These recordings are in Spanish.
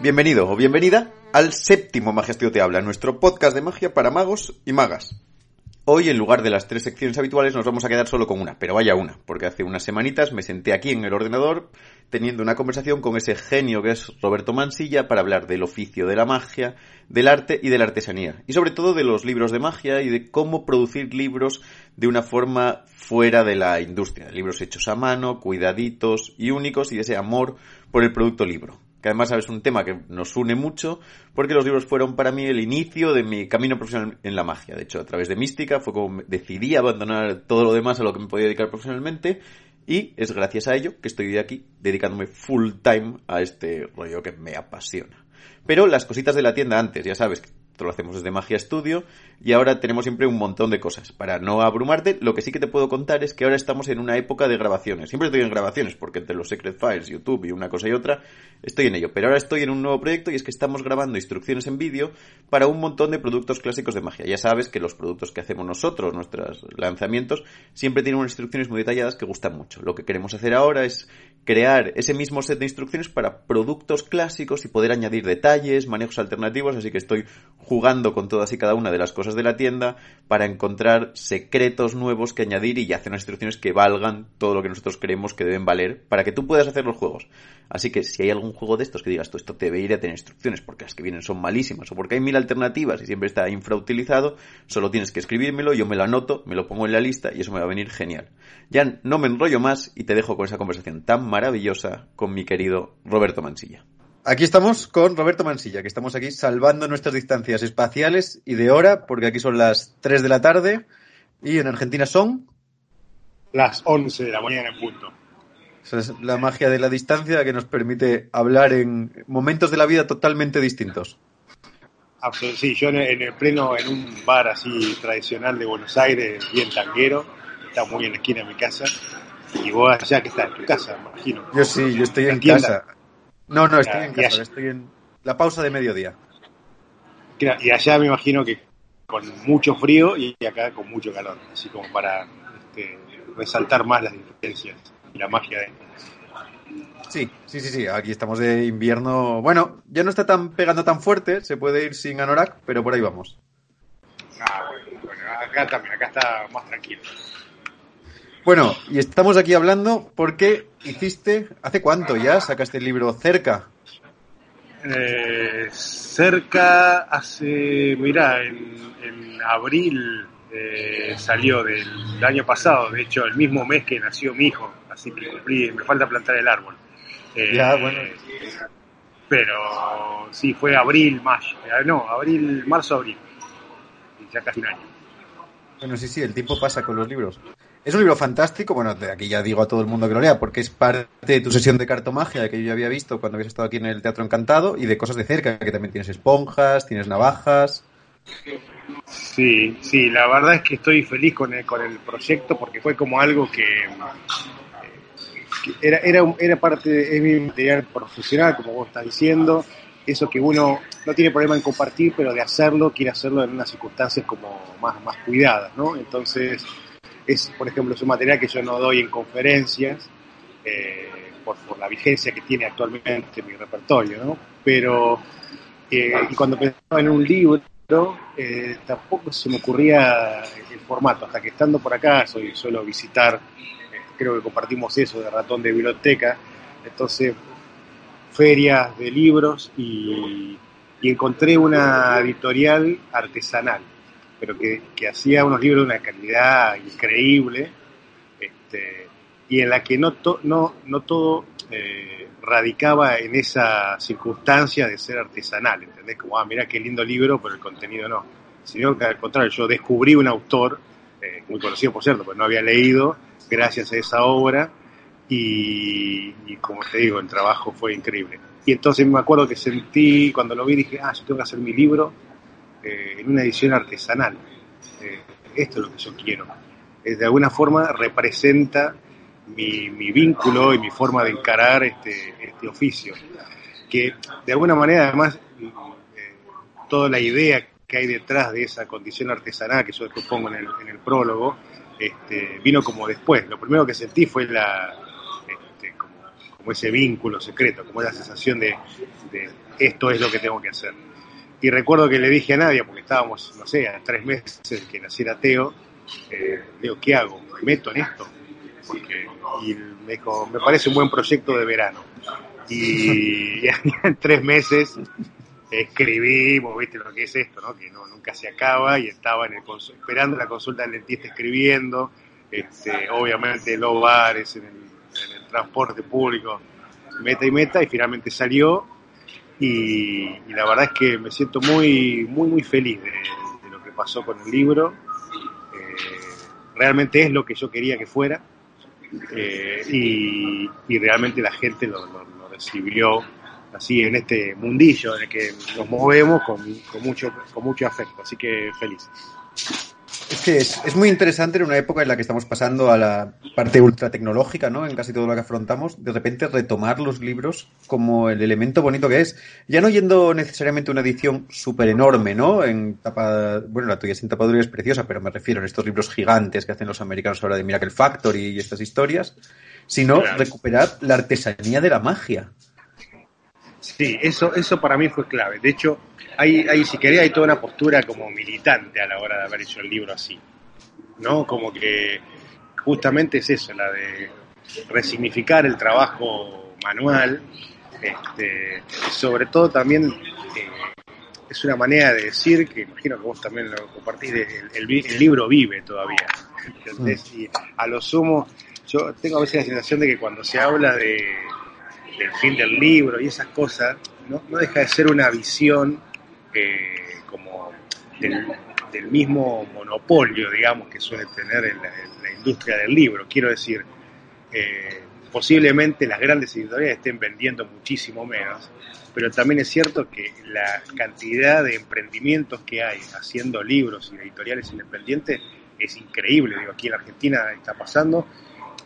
Bienvenido o bienvenida al séptimo Magestio Te Habla, nuestro podcast de magia para magos y magas. Hoy, en lugar de las tres secciones habituales, nos vamos a quedar solo con una, pero vaya una, porque hace unas semanitas me senté aquí en el ordenador teniendo una conversación con ese genio que es Roberto Mansilla para hablar del oficio de la magia, del arte y de la artesanía, y sobre todo de los libros de magia y de cómo producir libros de una forma fuera de la industria, libros hechos a mano, cuidaditos y únicos y de ese amor por el producto libro que además es un tema que nos une mucho, porque los libros fueron para mí el inicio de mi camino profesional en la magia. De hecho, a través de Mística fue como decidí abandonar todo lo demás a lo que me podía dedicar profesionalmente, y es gracias a ello que estoy aquí dedicándome full time a este rollo que me apasiona. Pero las cositas de la tienda antes, ya sabes, esto lo hacemos desde Magia Studio y ahora tenemos siempre un montón de cosas. Para no abrumarte, lo que sí que te puedo contar es que ahora estamos en una época de grabaciones. Siempre estoy en grabaciones porque entre los Secret Files, YouTube y una cosa y otra, estoy en ello. Pero ahora estoy en un nuevo proyecto y es que estamos grabando instrucciones en vídeo para un montón de productos clásicos de magia. Ya sabes que los productos que hacemos nosotros, nuestros lanzamientos, siempre tienen unas instrucciones muy detalladas que gustan mucho. Lo que queremos hacer ahora es crear ese mismo set de instrucciones para productos clásicos y poder añadir detalles, manejos alternativos, así que estoy jugando con todas y cada una de las cosas de la tienda para encontrar secretos nuevos que añadir y hacer unas instrucciones que valgan todo lo que nosotros creemos que deben valer para que tú puedas hacer los juegos. Así que si hay algún juego de estos que digas, tú esto te ir a tener instrucciones porque las que vienen son malísimas o porque hay mil alternativas y siempre está infrautilizado, solo tienes que escribírmelo, yo me lo anoto, me lo pongo en la lista y eso me va a venir genial. Ya no me enrollo más y te dejo con esa conversación tan maravillosa con mi querido Roberto Mansilla. Aquí estamos con Roberto Mansilla, que estamos aquí salvando nuestras distancias espaciales y de hora, porque aquí son las 3 de la tarde y en Argentina son las 11 de la mañana en punto. Esa es la magia de la distancia que nos permite hablar en momentos de la vida totalmente distintos. Sí, yo en el pleno, en un bar así tradicional de Buenos Aires, bien tanguero, está muy en la esquina de mi casa, y vos allá que estás en tu casa, me imagino. Yo sí, yo estoy en casa. No, no, estoy en casa, estoy en la pausa de mediodía. Y allá me imagino que con mucho frío y acá con mucho calor, así como para este, resaltar más las diferencias y la magia de... Sí, sí, sí, sí, aquí estamos de invierno. Bueno, ya no está tan pegando tan fuerte, se puede ir sin anorak, pero por ahí vamos. Ah, bueno, acá también, acá está más tranquilo. Bueno, y estamos aquí hablando porque hiciste, ¿hace cuánto ya sacaste el libro Cerca? Eh, cerca hace, mira, en, abril eh, salió del, año pasado, de hecho el mismo mes que nació mi hijo, así que cumplí, me falta plantar el árbol. Eh, ya, bueno. Pero sí, fue abril, mayo, no, abril, marzo, abril, ya casi un año. Bueno, sí, sí, el tiempo pasa con los libros. Es un libro fantástico, bueno, de aquí ya digo a todo el mundo que lo lea, porque es parte de tu sesión de cartomagia que yo ya había visto cuando habías estado aquí en el Teatro Encantado y de cosas de cerca, que también tienes esponjas, tienes navajas. Sí, sí, la verdad es que estoy feliz con el, con el proyecto porque fue como algo que, era, era, era parte de mi material profesional, como vos estás diciendo, eso que uno no tiene problema en compartir, pero de hacerlo, quiere hacerlo en unas circunstancias como más, más cuidadas, ¿no? Entonces, es, por ejemplo, es un material que yo no doy en conferencias eh, por, la vigencia que tiene actualmente mi repertorio, ¿no? Pero eh, y cuando pensaba en un libro, eh, tampoco se me ocurría el formato, hasta que estando por acá, soy suelo visitar, creo que compartimos eso de ratón de biblioteca, entonces ferias de libros y encontré una editorial artesanal pero que, hacía unos libros de una calidad increíble este, y en la que no, no, no todo eh, radicaba en esa circunstancia de ser artesanal, ¿entendés? Como, ah, mira qué lindo libro, pero el contenido no, sino que al contrario, yo descubrí un autor, eh, muy conocido por cierto, pero no había leído, gracias a esa obra, y, como te digo, el trabajo fue increíble. Y entonces me acuerdo que sentí, cuando lo vi, dije, ah, yo tengo que hacer mi libro eh, en una edición artesanal. Eh, esto es lo que yo quiero. de alguna forma representa mi, mi, vínculo y mi forma de encarar este, este oficio. Que de alguna manera, además, toda la idea que hay detrás de esa condición artesanal que yo después pongo en el, en el prólogo, este, vino como después. Lo primero que sentí fue la, este, como, ese vínculo secreto, como esa sensación de, esto es lo que tengo que hacer. Y recuerdo que le dije a Nadia, porque estábamos, no sé, a tres meses que naciera Teo, eh, digo, ¿qué hago? ¿Me meto en esto? Porque, y me dijo, me parece un buen proyecto de verano. Y, en tres meses escribimos, viste lo que es esto, ¿no? Que no, nunca se acaba y estaba en el esperando la consulta del dentista escribiendo, este, obviamente los bares, en el, transporte público, meta y meta, y finalmente salió. Y, la verdad es que me siento muy, muy, muy feliz de, lo que pasó con el libro. Eh, realmente es lo que yo quería que fuera. Eh, y, realmente la gente lo recibió así en este mundillo en el que nos movemos con, mucho, con mucho afecto. Así que feliz. Es que es, muy interesante en una época en la que estamos pasando a la parte ultra tecnológica, ¿no? En casi todo lo que afrontamos, de repente retomar los libros como el elemento bonito que es. Ya no yendo necesariamente una edición súper enorme, ¿no? En tapa, bueno, la tuya sin tapadura es preciosa, pero me refiero a estos libros gigantes que hacen los americanos ahora de Miracle Factory y estas historias, sino recuperar la artesanía de la magia. Sí, eso, eso para mí fue clave. De hecho, hay, hay, si querés, hay toda una postura como militante a la hora de haber hecho el libro así. ¿No? Como que justamente es eso, la de resignificar el trabajo manual. Este, sobre todo también eh, es una manera de decir, que imagino que vos también lo compartís, el, libro vive todavía. Mm. Y a lo sumo, yo tengo a veces la sensación de que cuando se habla de del fin del libro y esas cosas, no, deja de ser una visión eh, como del, mismo monopolio, digamos, que suele tener en la, industria del libro. Quiero decir, eh, posiblemente las grandes editoriales estén vendiendo muchísimo menos, pero también es cierto que la cantidad de emprendimientos que hay haciendo libros y editoriales independientes es increíble. Digo, aquí en Argentina está pasando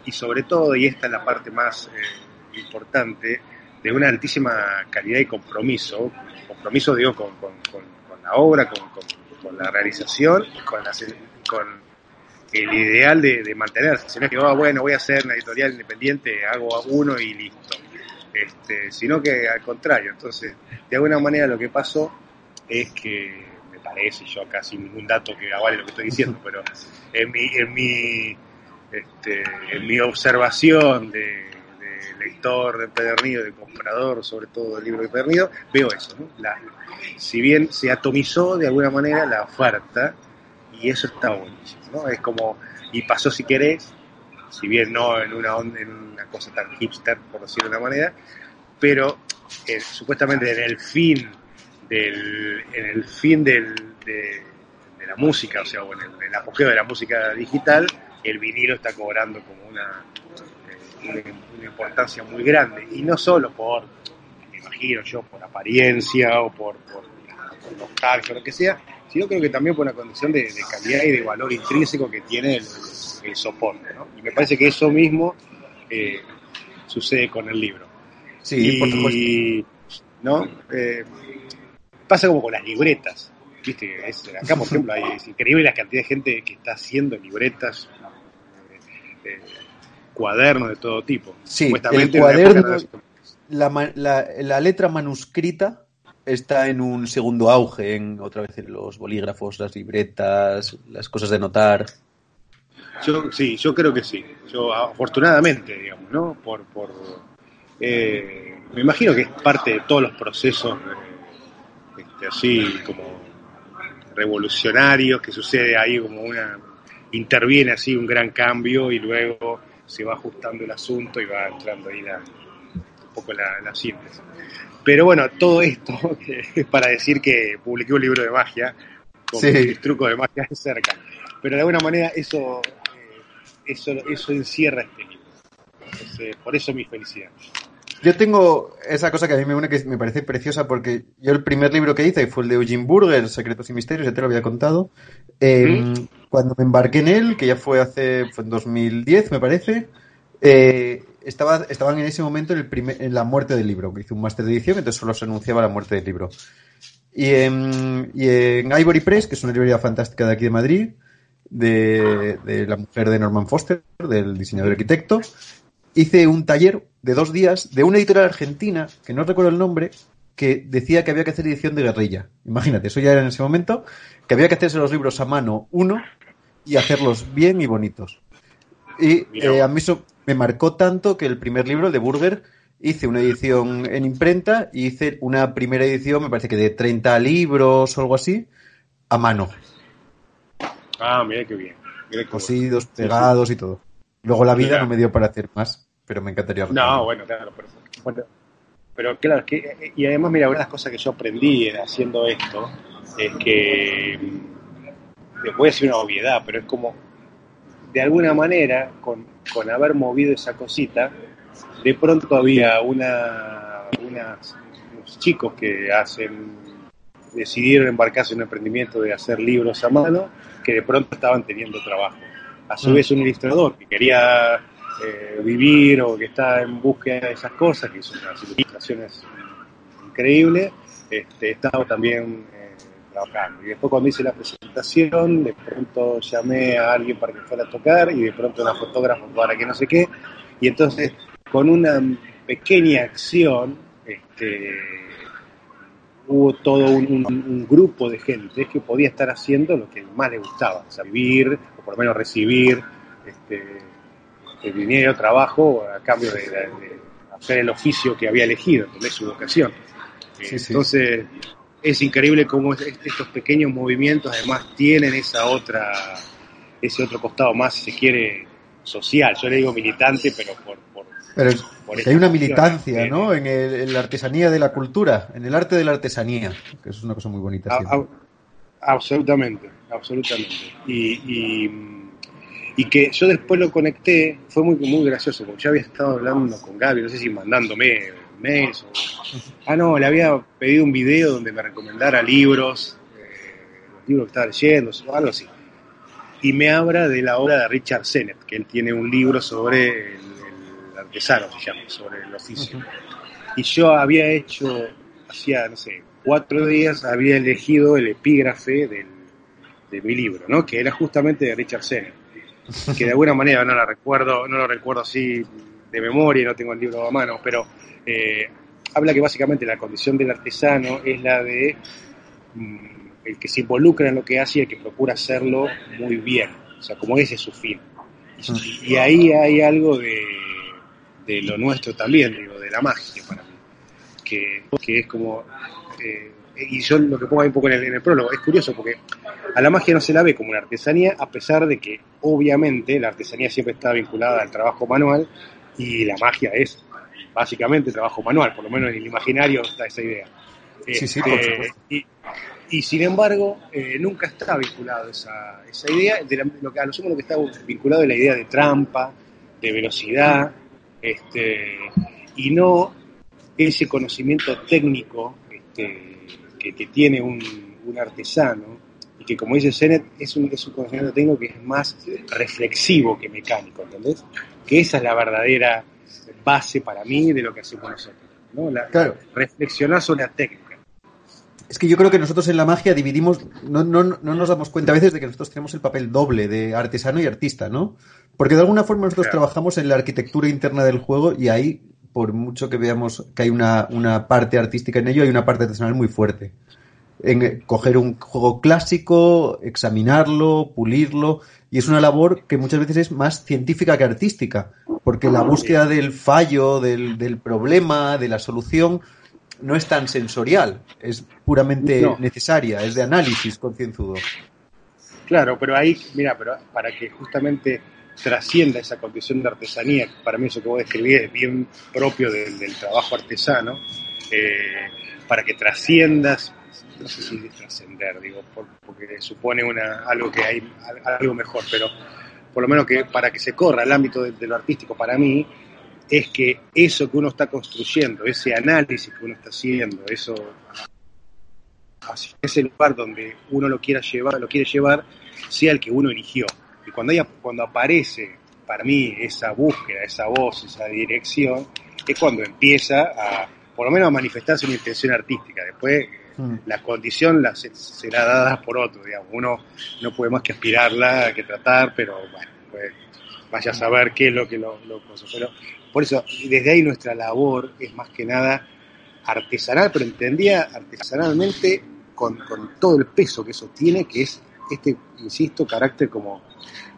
y sobre todo, y esta es la parte más eh, importante de una altísima calidad y compromiso, compromiso digo con, la obra, con, la realización, con, con el ideal de, de mantenerse, si no es que, oh, bueno, voy a hacer una editorial independiente, hago uno y listo, este, sino que al contrario, entonces, de alguna manera lo que pasó es que, me parece, yo acá sin ningún dato que avale lo que estoy diciendo, pero en mi, en mi, este, en mi observación de lector de Pedernido, de comprador, sobre todo del libro de Pedernido, veo eso. ¿no? si bien se atomizó de alguna manera la oferta, y eso está buenísimo. ¿no? Es como, y pasó si querés, si bien no en una, en una cosa tan hipster, por decirlo de una manera, pero eh, supuestamente en el fin del, en el fin del, de, la música, o sea, en el apogeo de la música digital, el vinilo está cobrando como una una, importancia muy grande, y no solo por, me imagino yo, por apariencia o por, por, nostalgia o lo que sea, sino creo que también por una condición de, calidad y de valor intrínseco que tiene el, soporte. Y me parece que eso mismo eh, sucede con el libro. Sí, por supuesto. ¿no? Eh, pasa como con las libretas. ¿Viste? acá, por ejemplo, hay, es increíble la cantidad de gente que está haciendo libretas. Eh, cuadernos de todo tipo. Sí, el cuaderno, la, la, letra manuscrita está en un segundo auge, en otra vez en los bolígrafos, las libretas, las cosas de notar. Yo, sí, yo creo que sí. Yo, afortunadamente, digamos, ¿no? Por, por eh, me imagino que es parte de todos los procesos este, así como revolucionarios que sucede ahí como una interviene así un gran cambio y luego se va ajustando el asunto y va entrando ahí un poco la, la síntesis. Pero bueno, todo esto es para decir que publiqué un libro de magia con Sí. mis trucos de magia de cerca. Pero de alguna manera eso, eh, eso, eso encierra este libro. Entonces, por eso mi felicidad. Yo tengo esa cosa que a mí me une que me parece preciosa porque yo el primer libro que hice fue el de Eugene Burger, Secretos y Misterios, ya te lo había contado. Eh, Cuando me embarqué en él, que ya fue hace fue en 2010, me parece, eh, estaba, estaban en ese momento en, el primer, en la muerte del libro, que hice un máster de edición, entonces solo se anunciaba la muerte del libro. Y en, y en Ivory Press, que es una librería fantástica de aquí de Madrid, de, de la mujer de Norman Foster, del diseñador arquitecto, hice un taller de dos días de una editorial argentina, que no recuerdo el nombre, que decía que había que hacer edición de guerrilla. Imagínate, eso ya era en ese momento, que había que hacerse los libros a mano uno y hacerlos bien y bonitos. Y eh, a mí eso me marcó tanto que el primer libro, el de Burger, hice una edición en imprenta y hice una primera edición, me parece que de 30 libros o algo así, a mano, Ah, mira qué bien. Mira qué cosidos, bueno. Pegados y todo. Luego la vida no me dio para hacer más, pero me encantaría. No, bueno, claro, pero, bueno, pero claro, que, y además, mira, una de las cosas que yo aprendí haciendo esto es que, les voy a decir una obviedad, pero es como, de alguna manera, con, con haber movido esa cosita, de pronto había una, unas- unos chicos que hacen, decidieron embarcarse en un emprendimiento de hacer libros a mano, que de pronto estaban teniendo trabajo. A su Mm. vez un ilustrador que quería eh, vivir o que está en búsqueda de esas cosas, que son unas ilustraciones increíbles, este, estaba también eh, trabajando. Y después cuando hice la presentación, de pronto llamé a alguien para que fuera a tocar y de pronto una fotógrafa para que no sé qué. Y entonces, con una pequeña acción, este, hubo todo un, grupo de gente que podía estar haciendo lo que más le gustaba, o vivir, o por lo menos recibir este, el dinero, trabajo, a cambio de, de- de hacer el oficio que había elegido, ¿entendés? su vocación. Eh, Sí, sí. Entonces, es increíble cómo es- estos pequeños movimientos además tienen esa otra, ese otro costado más, si se quiere, social. Yo le digo militante, pero por... por Pero es- por hay una militancia, ¿no? eh, En, el- en la artesanía de la cultura, en el arte de la artesanía, que es una cosa muy bonita. A- a- absolutamente, absolutamente. Y, y, y que yo después lo conecté, fue muy, muy gracioso, porque yo había estado hablando con Gaby, no sé si mandándome mails o... Ah, no, le había pedido un video donde me recomendara libros, eh, los libros que estaba leyendo, o algo así. Y me habla de la obra de Richard Sennett, que él tiene un libro sobre el, el artesano, se llama, sobre el oficio. Y yo había hecho, hacía, no sé, cuatro días, había elegido el epígrafe del, de mi libro, ¿no? Que era justamente de Richard Sennett. Que de alguna manera no la recuerdo, no lo recuerdo así de memoria, no tengo el libro a mano, pero eh, habla que básicamente la condición del artesano es la de mm, el que se involucra en lo que hace y el que procura hacerlo muy bien, o sea, como ese es su fin. Y, y ahí hay algo de, de lo nuestro también, digo, de la magia para mí, que, que es como, eh, y yo lo que pongo ahí un poco en el, en el prólogo, es curioso porque a la magia no se la ve como una artesanía, a pesar de que obviamente la artesanía siempre está vinculada al trabajo manual y la magia es básicamente trabajo manual, por lo menos en el imaginario está esa idea. Sí, sí, Este, y, y sin embargo, eh, nunca está vinculado esa, esa idea, de la- lo que, a lo sumo lo que está vinculado es la idea de trampa, de velocidad, este, y no ese conocimiento técnico este, que, que tiene un, un artesano, y que como dice Sennett, es un, es un conocimiento técnico que es más reflexivo que mecánico, ¿entendés? Que esa es la verdadera base para mí de lo que hacemos nosotros, ¿no? La- Claro. reflexionar sobre la técnica. Es que yo creo que nosotros en la magia dividimos, no, no, no nos damos cuenta a veces de que nosotros tenemos el papel doble de artesano y artista, ¿no? Porque de alguna forma nosotros Claro. trabajamos en la arquitectura interna del juego y ahí, por mucho que veamos que hay una, una parte artística en ello, hay una parte artesanal muy fuerte. En eh, coger un juego clásico, examinarlo, pulirlo, y es una labor que muchas veces es más científica que artística, porque la búsqueda del fallo, del, del problema, de la solución, no es tan sensorial, es puramente No. necesaria, es de análisis concienzudo. Claro, pero ahí, mira, pero para que justamente trascienda esa condición de artesanía, para mí eso que vos describís es bien propio del, trabajo artesano, eh, para que trasciendas no sé si trascender, digo, porque supone una, algo que hay, algo mejor, pero por lo menos que para que se corra el ámbito de, lo artístico, para mí, es que eso que uno está construyendo, ese análisis que uno está haciendo, eso ese lugar donde uno lo quiera llevar, lo quiere llevar, sea el que uno eligió. Y cuando haya, cuando aparece para mí esa búsqueda, esa voz, esa dirección, es cuando empieza a, por lo menos a manifestarse una intención artística. Después mm. la condición la, será dada por otro, digamos. Uno no puede más que aspirarla, que tratar, pero bueno, pues vaya a saber qué es lo que lo, lo Pero por eso, desde ahí nuestra labor es más que nada artesanal, pero entendía artesanalmente con, todo el peso que eso tiene, que es este, insisto, carácter como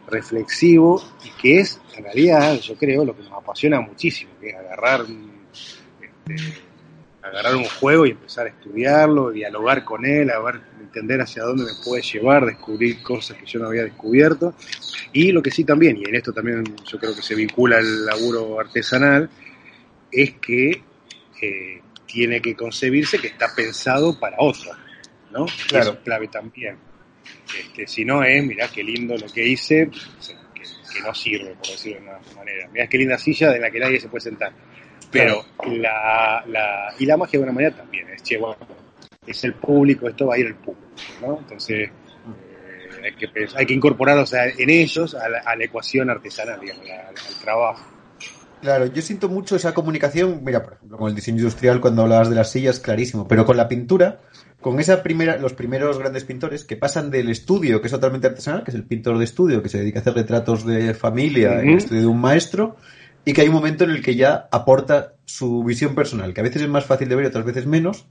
reflexivo y que es, en realidad, yo creo, lo que nos apasiona muchísimo, que es agarrar, este, agarrar un juego y empezar a estudiarlo, dialogar con él, a ver, entender hacia dónde me puede llevar, descubrir cosas que yo no había descubierto. Y lo que sí también, y en esto también yo creo que se vincula el laburo artesanal, es que eh, tiene que concebirse que está pensado para otro, ¿no? Claro. Eso es clave también. Este, si no es, mirá qué lindo lo que hice, que, no sirve, por decirlo de una manera. Mirá qué linda silla de la que nadie se puede sentar. Pero la, la, y la magia de una manera también es, che, bueno, es el público, esto va a ir al público, ¿no? Entonces, eh, hay, que, hay que incorporar en ellos a la, ecuación artesanal, digamos, al trabajo. Claro, yo siento mucho esa comunicación, mira, por ejemplo, con el diseño industrial cuando hablabas de las sillas, clarísimo, pero con la pintura, con esa primera, los primeros grandes pintores que pasan del estudio, que es totalmente artesanal, que es el pintor de estudio, que se dedica a hacer retratos de familia en el estudio de un maestro, y que hay un momento en el que ya aporta su visión personal, que a veces es más fácil de ver y otras veces menos,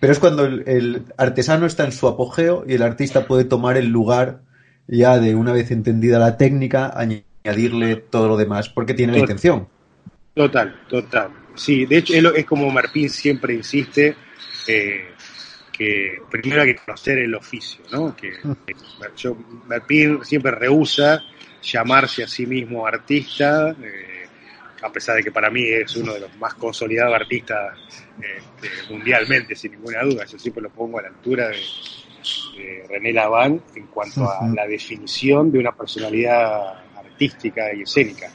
pero es cuando el, artesano está en su apogeo y el artista puede tomar el lugar ya de una vez entendida la técnica, añadirle todo lo demás, porque tiene la intención. Total, total. Sí, de hecho es como Marpín siempre insiste, eh, que primero hay que conocer el oficio, ¿no? Que, yo, Marpín siempre rehúsa llamarse a sí mismo artista, eh, a pesar de que para mí es uno de los más consolidados artistas este, mundialmente, sin ninguna duda. Yo siempre lo pongo a la altura de, René Laván en cuanto a la definición de una personalidad artística y escénica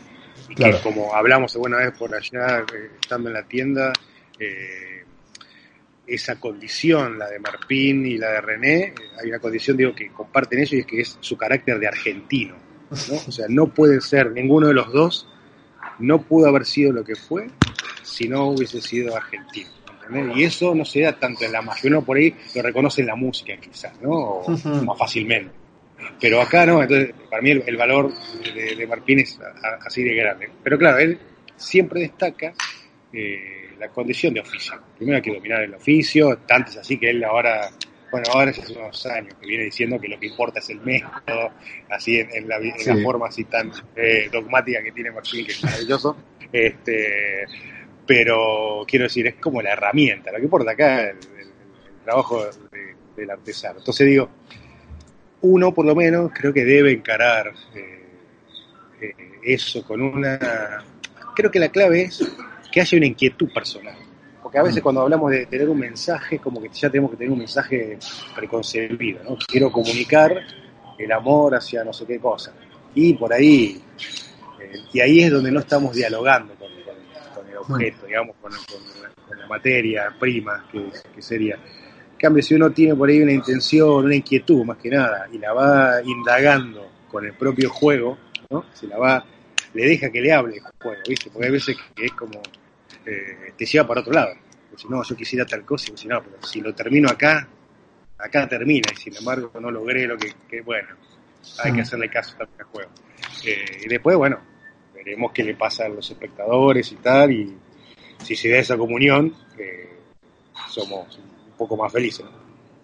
que como hablamos alguna vez por allá, eh, estando en la tienda, eh, esa condición, la de Marpín y la de René, eh, hay una condición, digo, que comparten ellos y es que es su carácter de argentino. ¿no? O sea, no puede ser ninguno de los dos, no pudo haber sido lo que fue si no hubiese sido argentino. Y eso no se da tanto en la magia, uno por ahí lo reconoce en la música quizás, ¿no? O más fácilmente pero acá no, entonces para mí el, valor de, Marpín es así de grande. Pero claro, él siempre destaca eh, la condición de oficio. Primero hay que dominar el oficio, tanto es así que él ahora, bueno, ahora hace unos años que viene diciendo que lo que importa es el método, así en, la, forma así tan eh, dogmática que tiene Marpín, que es maravilloso. Este, pero quiero decir, es como la herramienta, lo que importa acá el, el trabajo del artesano. Entonces digo, uno por lo menos creo que debe encarar eh, eh, eso con una... Creo que la clave es que haya una inquietud personal. Porque a veces mm. cuando hablamos de tener un mensaje, como que ya tenemos que tener un mensaje preconcebido, ¿no? Quiero comunicar el amor hacia no sé qué cosa. Y por ahí, eh, y ahí es donde no estamos dialogando con, el objeto, digamos, con, la, materia prima que, que sería cambio, si uno tiene por ahí una intención, una inquietud más que nada, y la va indagando con el propio juego, ¿no? Se la va, le deja que le hable el juego, ¿viste? Porque hay veces que es como, eh, te lleva para otro lado. Si no, yo quisiera tal cosa, y si no, pero si lo termino acá, acá termina, y sin embargo no logré lo que, bueno, hay que mm. hacerle caso también al juego. Eh, y después, bueno, veremos qué le pasa a los espectadores y tal, y si se da esa comunión, eh, somos poco más feliz.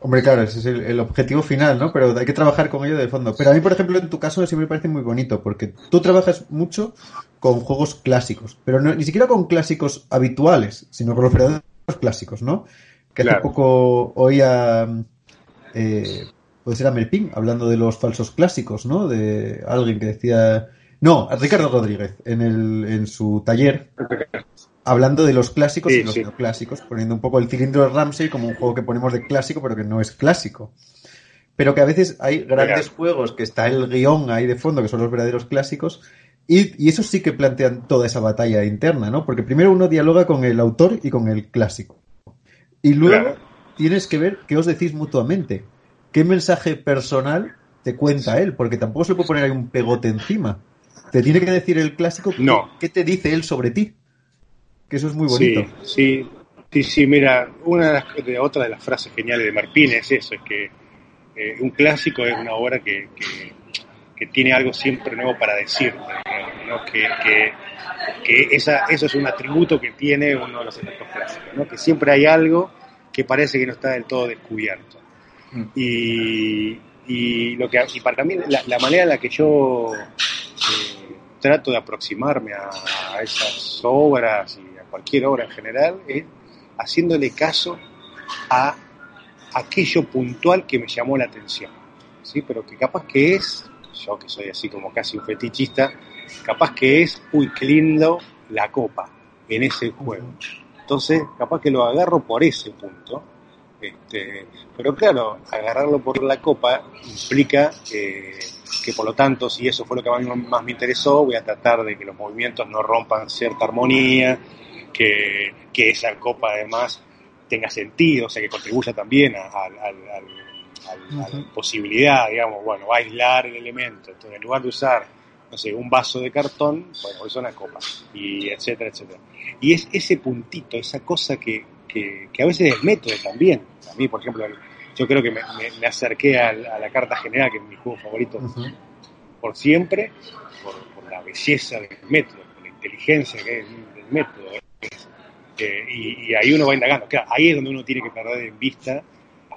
Hombre, claro, ese es el, objetivo final, ¿no? Pero hay que trabajar con ello de fondo. Pero a mí, por ejemplo, en tu caso sí me parece muy bonito, porque tú trabajas mucho con juegos clásicos, pero no, ni siquiera con clásicos habituales, sino con los verdaderos clásicos, ¿no? Que hace poco oía, eh, puede ser a Melpin, hablando de los falsos clásicos, ¿no? De alguien que decía No, Ricardo Rodríguez, en, el, en su taller, hablando de los clásicos Sí, y los sí. neoclásicos, poniendo un poco el cilindro de Ramsey como un juego que ponemos de clásico, pero que no es clásico. Pero que a veces hay grandes juegos que está el guion ahí de fondo, que son los verdaderos clásicos, y, y esos sí que plantean toda esa batalla interna, ¿no? Porque primero uno dialoga con el autor y con el clásico. Y luego Claro. tienes que ver qué os decís mutuamente. ¿Qué mensaje personal te cuenta él? Porque tampoco se le puede poner ahí un pegote encima. Te tiene que decir el clásico qué- No. qué te dice él sobre ti. Que eso es muy bonito. Sí, sí, sí, sí, mira, una de, las, de otra de las frases geniales de Martín es eso, es que eh, un clásico es una obra que, que, que tiene algo siempre nuevo para decir, ¿no? que, que, que esa, eso es un atributo que tiene uno de los efectos clásicos, ¿no? que siempre hay algo que parece que no está del todo descubierto. Mm. Y, y, lo que, y para mí la, la manera en la que yo eh, trato de aproximarme a, a esas obras y cualquier obra en general es haciéndole caso a aquello puntual que me llamó la atención, ¿sí? Pero que capaz que es, yo que soy así como casi un fetichista, capaz que es, uy, qué lindo la copa en ese juego. Entonces, capaz que lo agarro por ese punto. Este, pero claro, agarrarlo por la copa implica eh, que por lo tanto, si eso fue lo que mí más me interesó, voy a tratar de que los movimientos no rompan cierta armonía, que, que esa copa además tenga sentido, o sea, que contribuya también a, a- al- a la posibilidad, digamos, bueno, va a aislar el elemento. Entonces, en lugar de usar, no sé, un vaso de cartón, bueno, usa una copa, y etcétera, etcétera. Y es ese puntito, esa cosa que, que, que a veces es método también. A mí, por ejemplo, yo creo que me, me- me acerqué a, la carta general, que es mi juego favorito Ujú. por siempre, por, por la belleza del método, por la inteligencia que es del método. Eh, y, y ahí uno va indagando. Claro, ahí es donde uno tiene que perder en vista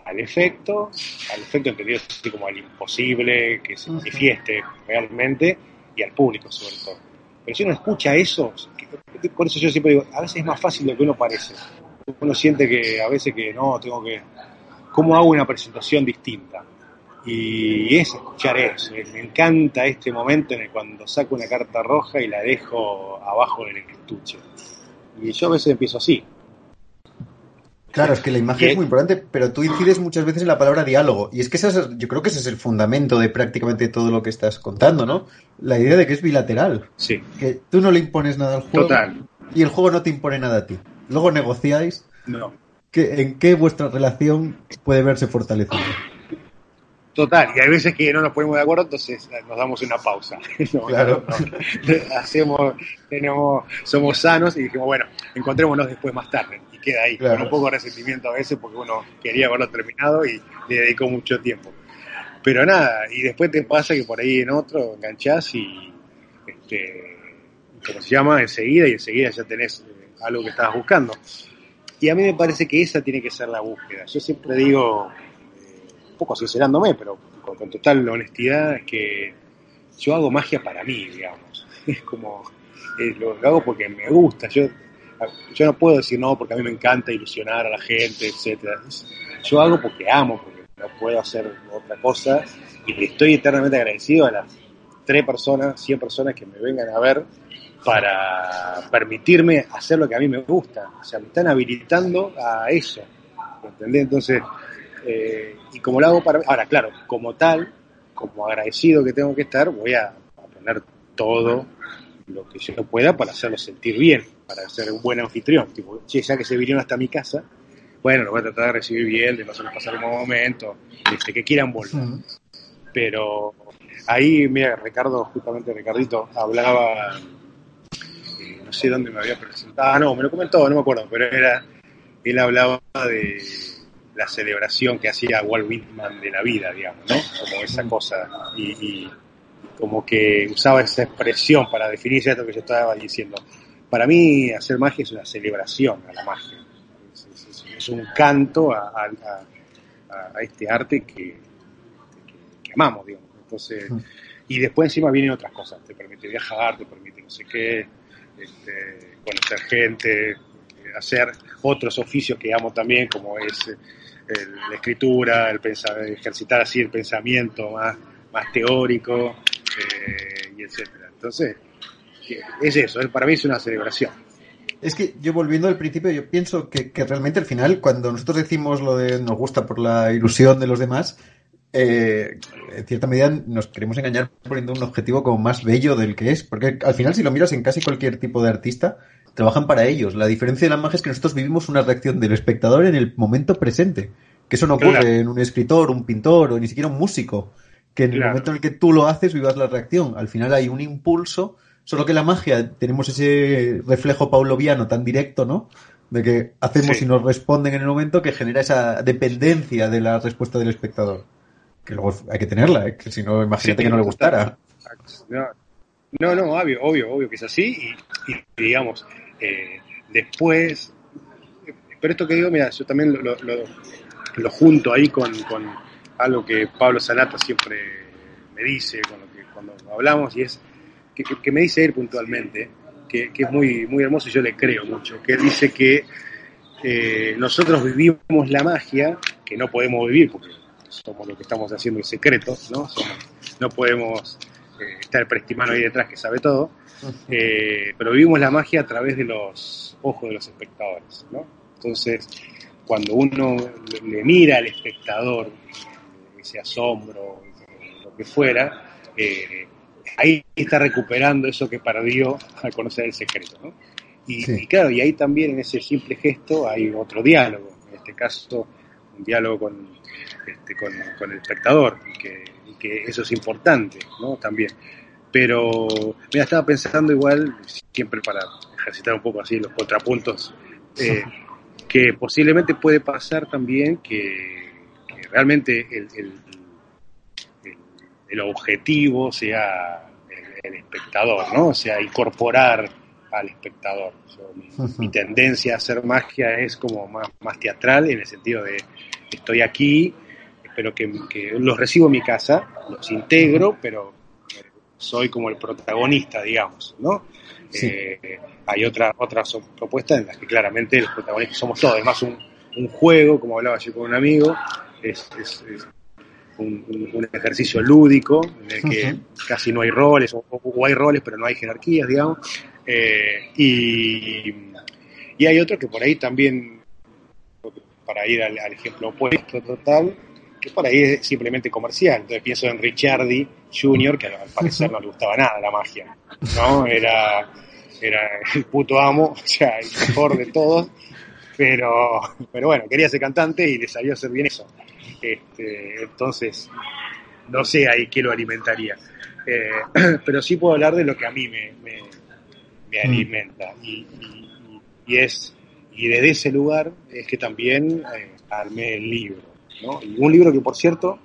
al efecto, al efecto entendido así como al imposible que se manifieste realmente y al público sobre todo. Pero si uno escucha eso, por eso yo siempre digo, a veces es más fácil de lo que uno parece. Uno siente que a veces que no, tengo que... ¿Cómo hago una presentación distinta? Y es escuchar eso. Me encanta este momento en el cuando saco una carta roja y la dejo abajo del estuche. Y yo a veces empiezo así. Claro, es que la imagen es muy importante, pero tú incides muchas veces en la palabra diálogo. Y es que ese es- yo creo que ese es el fundamento de prácticamente todo lo que estás contando, ¿no? La idea de que es bilateral. Sí, Que tú no le impones nada al juego total. y el juego no te impone nada a ti. Luego negociáis No. que, en qué vuestra relación puede verse fortalecida. Total, y hay veces que no nos ponemos de acuerdo, entonces eh, nos damos una pausa. No, Claro. no, no. Hacemos, tenemos, somos sanos y dijimos, bueno, encontrémonos después más tarde. Y queda ahí, Claro. con un poco de resentimiento a veces porque uno quería haberlo terminado y le dedicó mucho tiempo. Pero nada, y después te pasa que por ahí en otro enganchás y, este, como se llama, enseguida y enseguida ya tenés eh, algo que estabas buscando. Y a mí me parece que esa tiene que ser la búsqueda. Yo siempre digo, poco sincerándome, pero con, con total honestidad, es que yo hago magia para mí, digamos. Es como, eh, lo, hago porque me gusta. Yo, yo no puedo decir no porque a mí me encanta ilusionar a la gente, etcétera. Yo hago porque amo, porque no puedo hacer otra cosa. Y estoy eternamente agradecido a las tres personas, 100 personas que me vengan a ver para permitirme hacer lo que a mí me gusta. O sea, me están habilitando a eso. ¿Entendés? Entonces, eh, y como lo hago para ahora claro, como tal, como agradecido que tengo que estar, voy a, a poner todo lo que yo pueda para hacerlo sentir bien, para ser un buen anfitrión. Tipo, che, ya que se vinieron hasta mi casa, bueno, lo voy a tratar de recibir bien, de no hacerles pasar un buen momento, este, que quieran volver. Ujú. Pero ahí, mira, Ricardo, justamente Ricardito, hablaba, eh, no sé dónde me había presentado, ah, no, me lo comentó, no me acuerdo, pero era, él hablaba de la celebración que hacía Walt Whitman de la vida, digamos, ¿no? Como esa cosa, y, y como que usaba esa expresión para definir esto que yo estaba diciendo. Para mí, hacer magia es una celebración a la magia. Es, es- es- es un canto a, a- a- a este arte que, que- que amamos, digamos. Entonces, Mm. y después encima vienen otras cosas. Te permite viajar, te permite no sé qué, este, conocer gente, hacer otros oficios que amo también, como es el- la escritura, el pensa- ejercitar así el pensamiento más, más teórico, eh, y etcétera. Entonces, es eso, para mí es una celebración. Es que yo volviendo al principio, yo pienso que, que, realmente al final, cuando nosotros decimos lo de nos gusta por la ilusión de los demás, eh, en cierta medida nos queremos engañar poniendo un objetivo como más bello del que es. Porque al final, si lo miras en casi cualquier tipo de artista, trabajan para ellos. La diferencia de la magia es que nosotros vivimos una reacción del espectador en el momento presente. Que eso no ocurre en un escritor, un pintor o ni siquiera un músico. Que en el momento en el que tú lo haces vivas la reacción. Al final hay un impulso, solo que la magia tenemos ese reflejo pauloviano tan directo, ¿no? De que hacemos y nos responden en el momento que genera esa dependencia de la respuesta del espectador que luego hay que tenerla, ¿eh? que si no, imagínate que no le gustara. No, no, obvio, obvio, obvio que es así y, digamos, eh, después, pero esto que digo, mira, yo también lo, lo, junto ahí con, con, algo que Pablo Sanata siempre me dice cuando, cuando hablamos y es que, que, me dice él puntualmente, que, que, es muy, muy hermoso y yo le creo mucho, que él dice que eh, nosotros vivimos la magia que no podemos vivir porque somos lo que estamos haciendo en secreto, ¿no? no podemos eh, estar prestimano ahí detrás que sabe todo, eh, pero vivimos la magia a través de los ojos de los espectadores, ¿no? Entonces, cuando uno le, mira al espectador, ese asombro, lo que fuera, eh, ahí está recuperando eso que perdió al conocer el secreto, ¿no? Y, y, claro, y ahí también en ese simple gesto hay otro diálogo, en este caso un diálogo con, este, con, el espectador y que, eso es importante ¿no? también. Pero, mira, estaba pensando igual, siempre para ejercitar un poco así los contrapuntos, eh, que posiblemente puede pasar también que, realmente el, el, objetivo sea el, espectador, ¿no? O sea, incorporar al espectador. mi, tendencia a hacer magia es como más, más teatral en el sentido de estoy aquí pero que, los recibo en mi casa, los integro, pero soy como el protagonista, digamos, ¿no? Eh, hay otra, otras propuestas en las que claramente los protagonistas somos todos, además un, un juego, como hablaba yo con un amigo, es, un, ejercicio lúdico en el que casi no hay roles, o, hay roles, pero no hay jerarquías, digamos, eh, y, y hay otros que por ahí también, para ir al, ejemplo opuesto total, que por ahí es simplemente comercial. Entonces pienso en Richardi Jr., que al parecer no le gustaba nada la magia, ¿no? Era, era el puto amo, o sea, el mejor de todos, pero, pero bueno, quería ser cantante y le salió hacer bien eso. Este, entonces, no sé ahí qué lo alimentaría. Eh, pero sí puedo hablar de lo que a mí me, mm. alimenta. Y, y, es, y desde ese lugar es que también eh, armé el libro y un libro que, por cierto,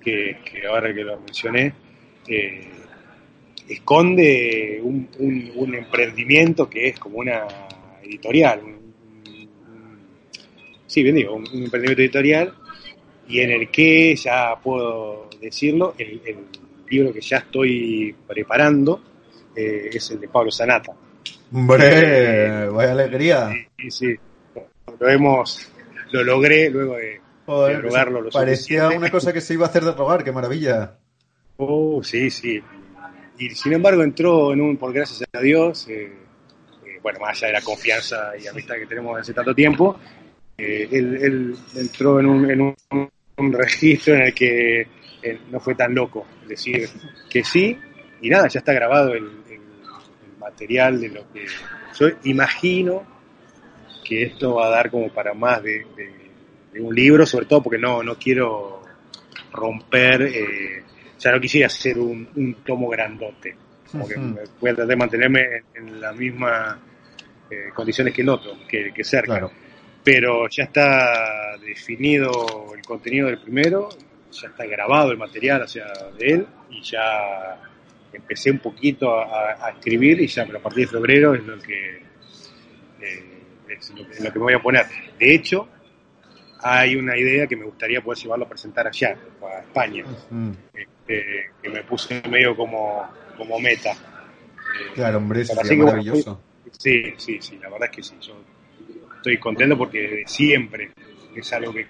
que, ahora que lo mencioné, eh, esconde un, emprendimiento que es como una editorial, sí, bien digo, un, emprendimiento editorial, y en el que ya puedo decirlo, el, libro que ya estoy preparando eh, es el de Pablo Sanata. ¡Hombre! ¡Vaya alegría! Sí, sí, lo hemos, lo logré luego de Joder, pues parecía una cosa que se iba a hacer de rogar, qué maravilla. Oh, sí, sí. Y sin embargo entró en un, por gracias a Dios, eh, eh, bueno, más allá de la confianza y amistad que tenemos hace tanto tiempo, eh, él, entró en un, en un, registro en el que no fue tan loco decir que sí, y nada, ya está grabado el, material de lo que yo imagino que esto va a dar como para más de de un libro, sobre todo porque no, no quiero romper, eh, ya no quisiera hacer un, tomo grandote, como que voy a tratar de mantenerme en, las mismas eh, condiciones que el otro, que, que cerca. Pero ya está definido el contenido del primero, ya está grabado el material hacia de él y ya empecé un poquito a, escribir y ya a partir de febrero es lo que, eh, es lo que, lo que me voy a poner. De hecho, hay una idea que me gustaría poder llevarlo a presentar allá, a España, este, que me puse medio como, como meta. Eh, claro, hombre, es maravilloso. sí, sí, sí, la verdad es que sí. Yo estoy contento porque siempre es algo que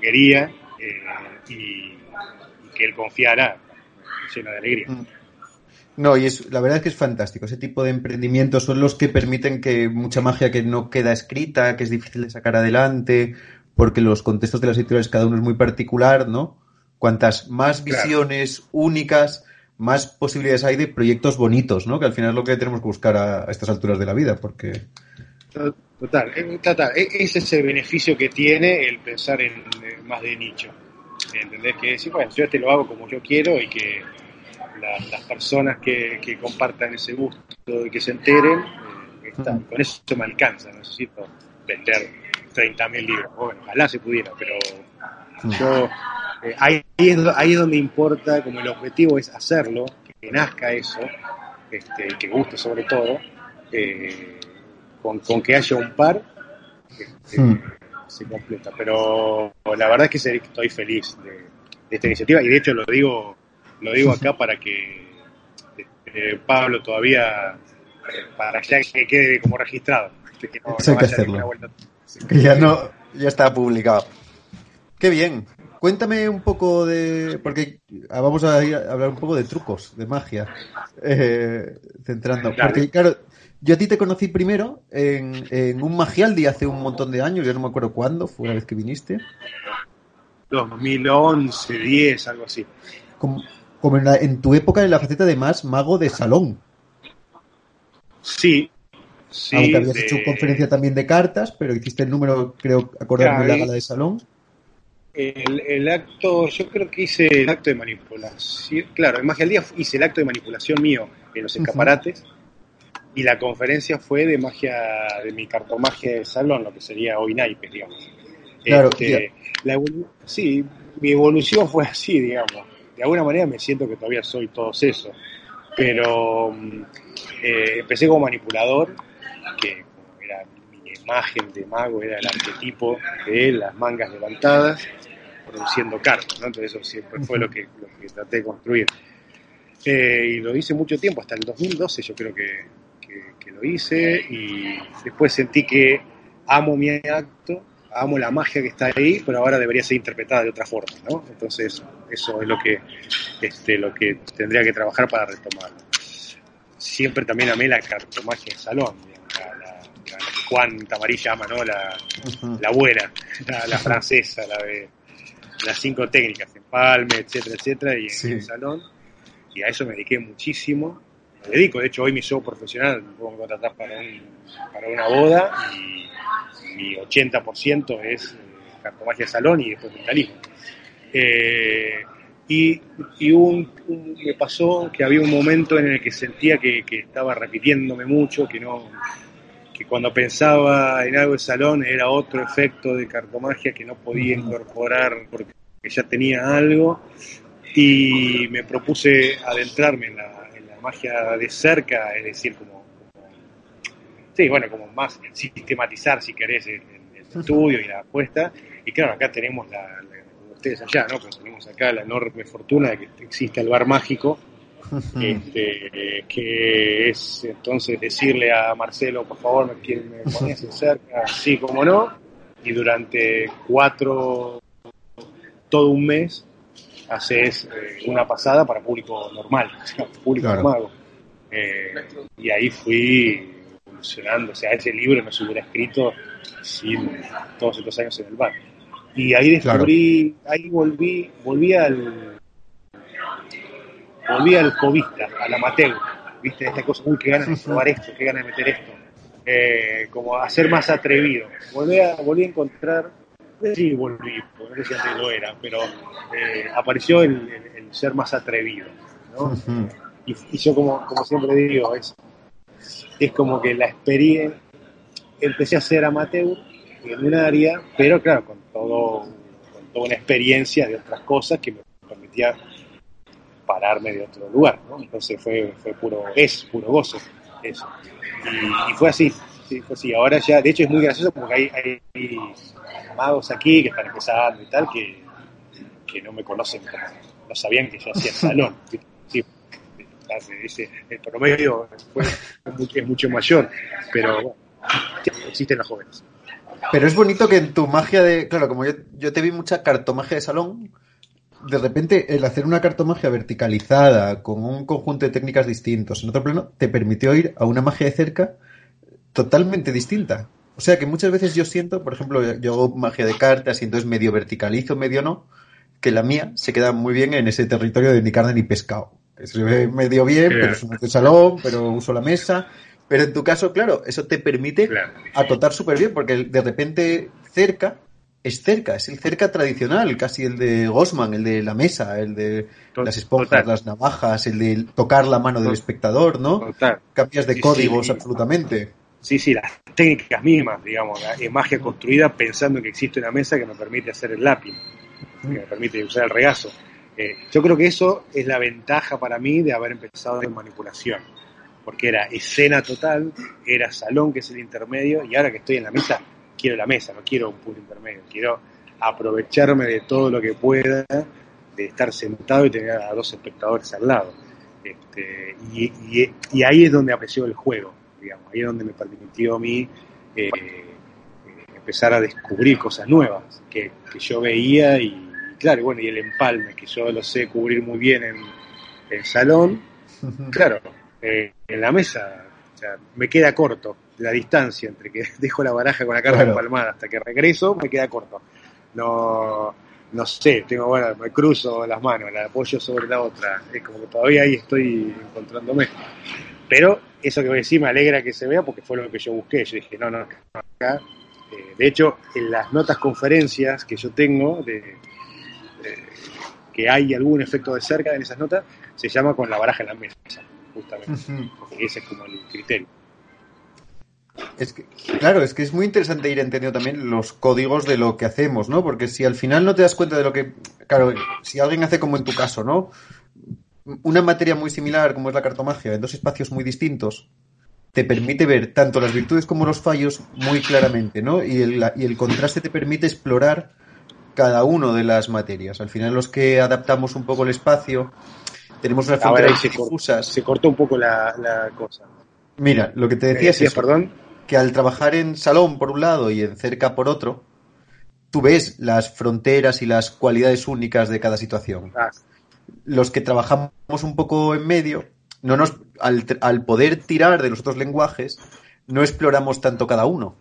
quería eh, y, que él confiara lleno de alegría. Mm. No, y es, la verdad es que es fantástico. Ese tipo de emprendimientos son los que permiten que mucha magia que no queda escrita, que es difícil de sacar adelante, porque los contextos de las editoriales cada uno es muy particular, ¿no? Cuantas más visiones únicas, más posibilidades hay de proyectos bonitos, ¿no? Que al final es lo que tenemos que buscar a, estas alturas de la vida, porque... Total, eh, total, e, ese es el beneficio que tiene el pensar en más de nicho. ¿Entendés? Que sí, bueno, yo este lo hago como yo quiero y que las personas que, compartan ese gusto y que se enteren, eh, con eso me alcanza, necesito vender 30.000 libros. Bueno, ojalá se pudiera, pero yo eh, ahí, es, ahí es donde importa, como el objetivo es hacerlo, que nazca eso, este, que guste sobre todo, eh, con, que haya un par, este, se completa. Pero la verdad es que estoy feliz de esta iniciativa y de hecho lo digo lo digo acá para que eh, Pablo todavía, para que quede como registrado. Que hay que hacerlo. Que ya no, ya está publicado. Qué bien. Cuéntame un poco de. Porque vamos a, hablar un poco de trucos, de magia. Eh, centrando. Porque, claro, yo a ti te conocí primero en, en un Magialdi hace un montón de años, ya no me acuerdo cuándo, fue una vez que viniste. 2011, 10, algo así. Como, como en, tu época en la faceta de más mago de salón. Sí. sí Aunque habías hecho conferencia también de cartas, pero hiciste el número, creo, acordarme de la gala de salón. El, acto, yo creo que hice el acto de manipulación. Claro, en Magia al Día hice el acto de manipulación mío en los escaparates. Y la conferencia fue de magia, de mi cartomagia de salón, lo que sería hoy naipes, digamos. Claro, este, sí, mi evolución fue así, digamos de alguna manera me siento que todavía soy todo eso. Pero mm, eh, empecé como manipulador, que era mi imagen de mago, era el arquetipo de las mangas levantadas, produciendo cartas, ¿no? Entonces eso siempre fue lo que, traté de construir. Eh, y lo hice mucho tiempo, hasta el 2012 yo creo que, que lo hice, y después sentí que amo mi acto amo la magia que está ahí, pero ahora debería ser interpretada de otra forma, ¿no? Entonces, eso es lo que, este, lo que tendría que trabajar para retomarlo. Siempre también amé la cartomagia en salón, la, la, que Juan Tamarí llama, ¿no? La, la buena, la, francesa, la de las cinco técnicas, empalme, etcétera, etcétera, y en el salón. Y a eso me dediqué muchísimo. Me dedico, de hecho, hoy mi show profesional me puedo contratar para, un, para una boda y mi 80% es eh, cartomagia salón y después mentalismo. Eh, y, y un, me pasó que había un momento en el que sentía que, estaba repitiéndome mucho, que no que cuando pensaba en algo de salón era otro efecto de cartomagia que no podía incorporar porque ya tenía algo. Y me propuse adentrarme en la, magia de cerca, es decir, como Sí, bueno, como más sistematizar, si querés, el, estudio y la apuesta. Y claro, acá tenemos la, ustedes allá, ¿no? Pero tenemos acá la enorme fortuna de que existe el bar mágico, este, que es entonces decirle a Marcelo, por favor, me, me ponías cerca, sí, como no, y durante cuatro, todo un mes, haces eh, una pasada para público normal, público normal. Eh, y ahí fui o sea, ese libro no se hubiera escrito sin todos estos años en el bar. Y ahí descubrí, ahí volví, volví al volví al covista, al amateur, viste, esta cosa, uy, qué ganas de probar esto, qué ganas de meter esto, eh, como a ser más atrevido. Volví a, volví a encontrar, sí volví, porque no sé si antes lo era, pero eh, apareció el, ser más atrevido, ¿no? y, y, yo como, como siempre digo, es es como que la experiencia, empecé a ser amateur en un área, pero claro, con, todo, con toda una experiencia de otras cosas que me permitía pararme de otro lugar, ¿no? Entonces fue, fue puro, es puro gozo eso. Y, fue así, sí, fue así. Ahora ya, de hecho es muy gracioso porque hay, hay magos aquí que están empezando y tal, que, que no me conocen, no sabían que yo hacía salón el promedio es mucho mayor, pero bueno, existen las jóvenes. Pero es bonito que en tu magia de. Claro, como yo, yo te vi mucha cartomagia de salón, de repente el hacer una cartomagia verticalizada con un conjunto de técnicas distintos en otro plano te permitió ir a una magia de cerca totalmente distinta. O sea que muchas veces yo siento, por ejemplo, yo hago magia de cartas y entonces medio verticalizo, medio no, que la mía se queda muy bien en ese territorio de ni carne ni pescado. Se ve medio bien, pero es un salón, pero uso la mesa. Pero en tu caso, claro, eso te permite acotar súper bien, porque de repente cerca es cerca, es el cerca tradicional, casi el de Gosman, el de la mesa, el de las esponjas, las navajas, el de tocar la mano del espectador, ¿no? Cambias de códigos absolutamente. Sí, sí, las técnicas mismas, digamos, la magia construida pensando que existe una mesa que me permite hacer el lápiz, que me permite usar el regazo. Eh, yo creo que eso es la ventaja para mí de haber empezado en manipulación, porque era escena total, era salón que es el intermedio, y ahora que estoy en la mesa, quiero la mesa, no quiero un punto intermedio, quiero aprovecharme de todo lo que pueda, de estar sentado y tener a dos espectadores al lado. Este, y ahí es donde apreció el juego digamos, ahí es donde me permitió a mí eh, empezar a descubrir cosas nuevas que, yo veía y, claro, bueno, y el empalme, que yo lo sé cubrir muy bien en el salón, claro, eh, en la mesa, o sea, me queda corto la distancia entre que dejo la baraja con la carta empalmada hasta que regreso, me queda corto. No, no sé, tengo, bueno, me cruzo las manos, la apoyo sobre la otra, es como que todavía ahí estoy encontrándome. Pero eso que voy a decir me alegra que se vea porque fue lo que yo busqué. Yo dije, no, no, acá. Eh, de hecho, en las notas conferencias que yo tengo, de, que hay algún efecto de cerca en esas notas, se llama con la baraja en la mesa, justamente. Porque ese es como el criterio. Es que, claro, es que es muy interesante ir entendiendo también los códigos de lo que hacemos, ¿no? Porque si al final no te das cuenta de lo que. Claro, si alguien hace como en tu caso, ¿no? Una materia muy similar como es la cartomagia en dos espacios muy distintos te permite ver tanto las virtudes como los fallos muy claramente, ¿no? Y el, y el contraste te permite explorar cada uno de las materias. Al final los que adaptamos un poco el espacio tenemos una fronteras difusas. Se cortó un poco la, cosa. Mira, lo que te decía es perdón? que al trabajar en salón por un lado y en cerca por otro, tú ves las fronteras y las cualidades únicas de cada situación. Ah, los que trabajamos un poco en medio, no nos, al, poder tirar de los otros lenguajes, no exploramos tanto cada uno.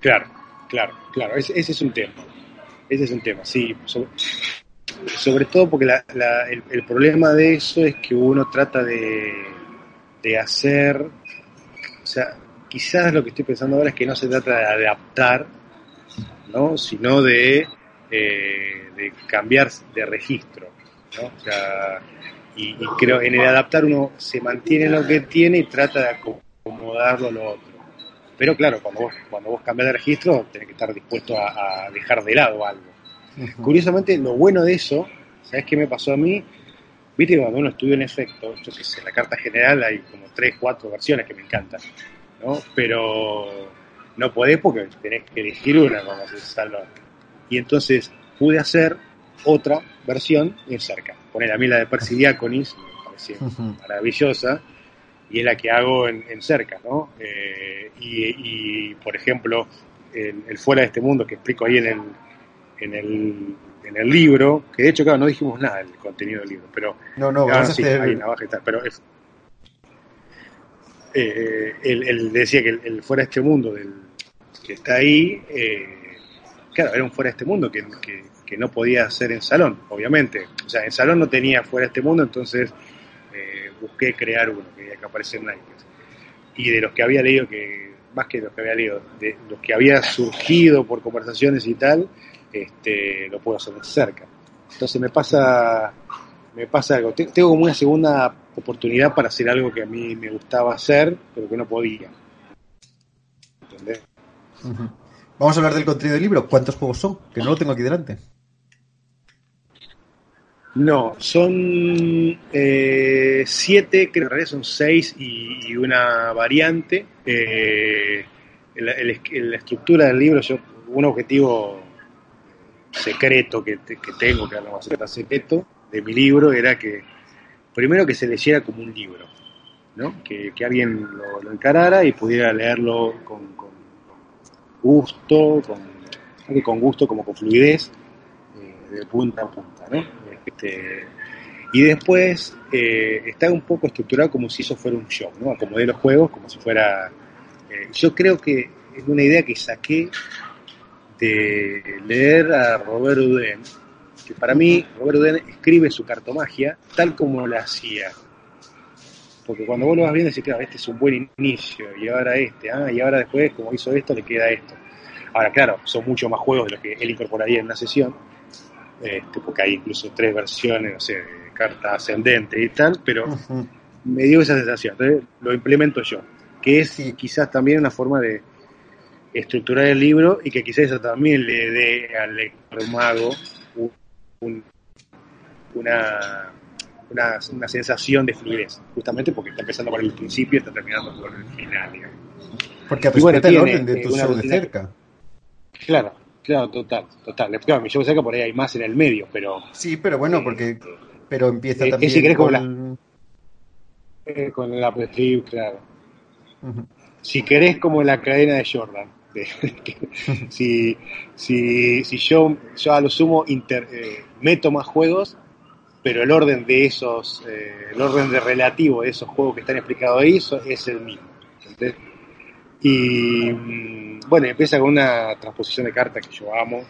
Claro, claro, claro, ese, es un tema. Ese es un tema, sí. Sobre, todo porque el, problema de eso es que uno trata de, de hacer, o sea, quizás lo que estoy pensando ahora es que no se trata de adaptar, ¿no? sino de eh, de cambiar de registro. ¿no? O sea, y, creo en el adaptar uno se mantiene lo que tiene y trata de acomodarlo a lo otro. Pero claro, cuando vos, cuando vos cambias de registro, tenés que estar dispuesto a, dejar de lado algo. Curiosamente, lo bueno de eso, ¿sabes qué me pasó a mí? Viste cuando uno estudia en efecto, yo qué sé, en la carta general hay como tres, cuatro versiones que me encantan, ¿no? Pero no podés porque tenés que elegir una cuando se salva y entonces pude hacer otra versión en cerca. Poner a mí la de Percy Diaconis, me parecía maravillosa, y es la que hago en, cerca, ¿no? Eh, y, por ejemplo, el, Fuera de este Mundo que explico ahí en el, en el, en el libro, que de hecho, claro, no dijimos nada del contenido del libro, pero... No, no, vamos a hacer... Ahí está, pero es, eh, él, decía que el, Fuera de este Mundo del, que está ahí... Eh, claro, era un fuera de este mundo que, no podía hacer en salón, obviamente. O sea, en salón no tenía fuera de este mundo, entonces eh, busqué crear uno que, que aparece en. Y de los que había leído, que más que los que había leído, de los que había surgido por conversaciones y tal, este, lo puedo hacer cerca. Entonces me pasa, me pasa algo. Tengo como una segunda oportunidad para hacer algo que a mí me gustaba hacer, pero que no podía. ¿Entendés? Vamos a hablar del contenido del libro. ¿Cuántos juegos son? Que no lo tengo aquí delante. No, son eh, siete, que en realidad son seis y, una variante. Eh, la, estructura del libro, yo, un objetivo secreto que, tengo, que no va a secreto, de mi libro era que, primero que se leyera como un libro, ¿no? que, alguien lo, encarara y pudiera leerlo con gusto, con, con gusto como con fluidez, eh, de punta a punta, ¿no? Este, y después eh, está un poco estructurado como si eso fuera un show, ¿no? Acomodé los juegos como si fuera... eh, yo creo que es una idea que saqué de leer a Robert Uden, que para mí Robert Uden escribe su cartomagia tal como la hacía. Porque cuando vos lo vas viendo, decís, claro, este es un buen inicio, y ahora este, ah, y ahora después, como hizo esto, le queda esto. Ahora, claro, son mucho más juegos de lo que él incorporaría en una sesión, este, porque hay incluso tres versiones, no sé, de carta ascendente y tal, pero me dio esa sensación, entonces lo implemento yo, que es Sí. quizás también una forma de estructurar el libro y que quizás eso también le dé al lector mago un- un- una, una, una sensación de fluidez, justamente porque está empezando por el principio y está terminando por el final. digamos. Porque Y bueno, respeta el orden de eh, tu show de cerca. Claro, claro, total, total. Claro, mi show cerca por ahí hay más en el medio, pero Sí, pero bueno, porque pero empieza Eh, eh, también si querés como con... eh, con el Apple Strip, claro. Si querés como la cadena de Jordan. de- si, si, si yo, yo a lo sumo inter- eh, meto más juegos, pero el orden de esos, eh, el orden de relativo de esos juegos que están explicados ahí es el mismo. ¿entendés? Y mm, bueno, empieza con una transposición de cartas que yo amo,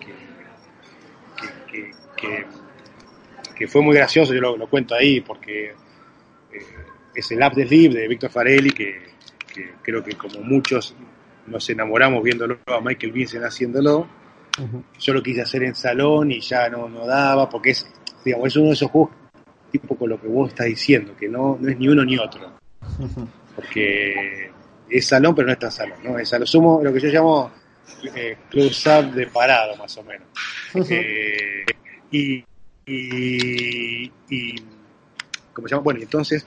que, que, que- que- fue muy gracioso, yo lo, lo cuento ahí porque eh, es el App de Sleep de Víctor Farelli, que, creo que como muchos nos enamoramos viéndolo a Michael Vincent haciéndolo, Ujú. yo lo quise hacer en salón y ya no, no daba, porque es, digamos, es uno de esos juegos tipo con lo que vos estás diciendo, que no, no es ni uno ni otro, porque es salón pero no es tan salón, ¿no? Es a lo sumo lo que yo llamo eh, close-up de parado, más o menos. Eh, y, y, y- ¿cómo se llama? Bueno, entonces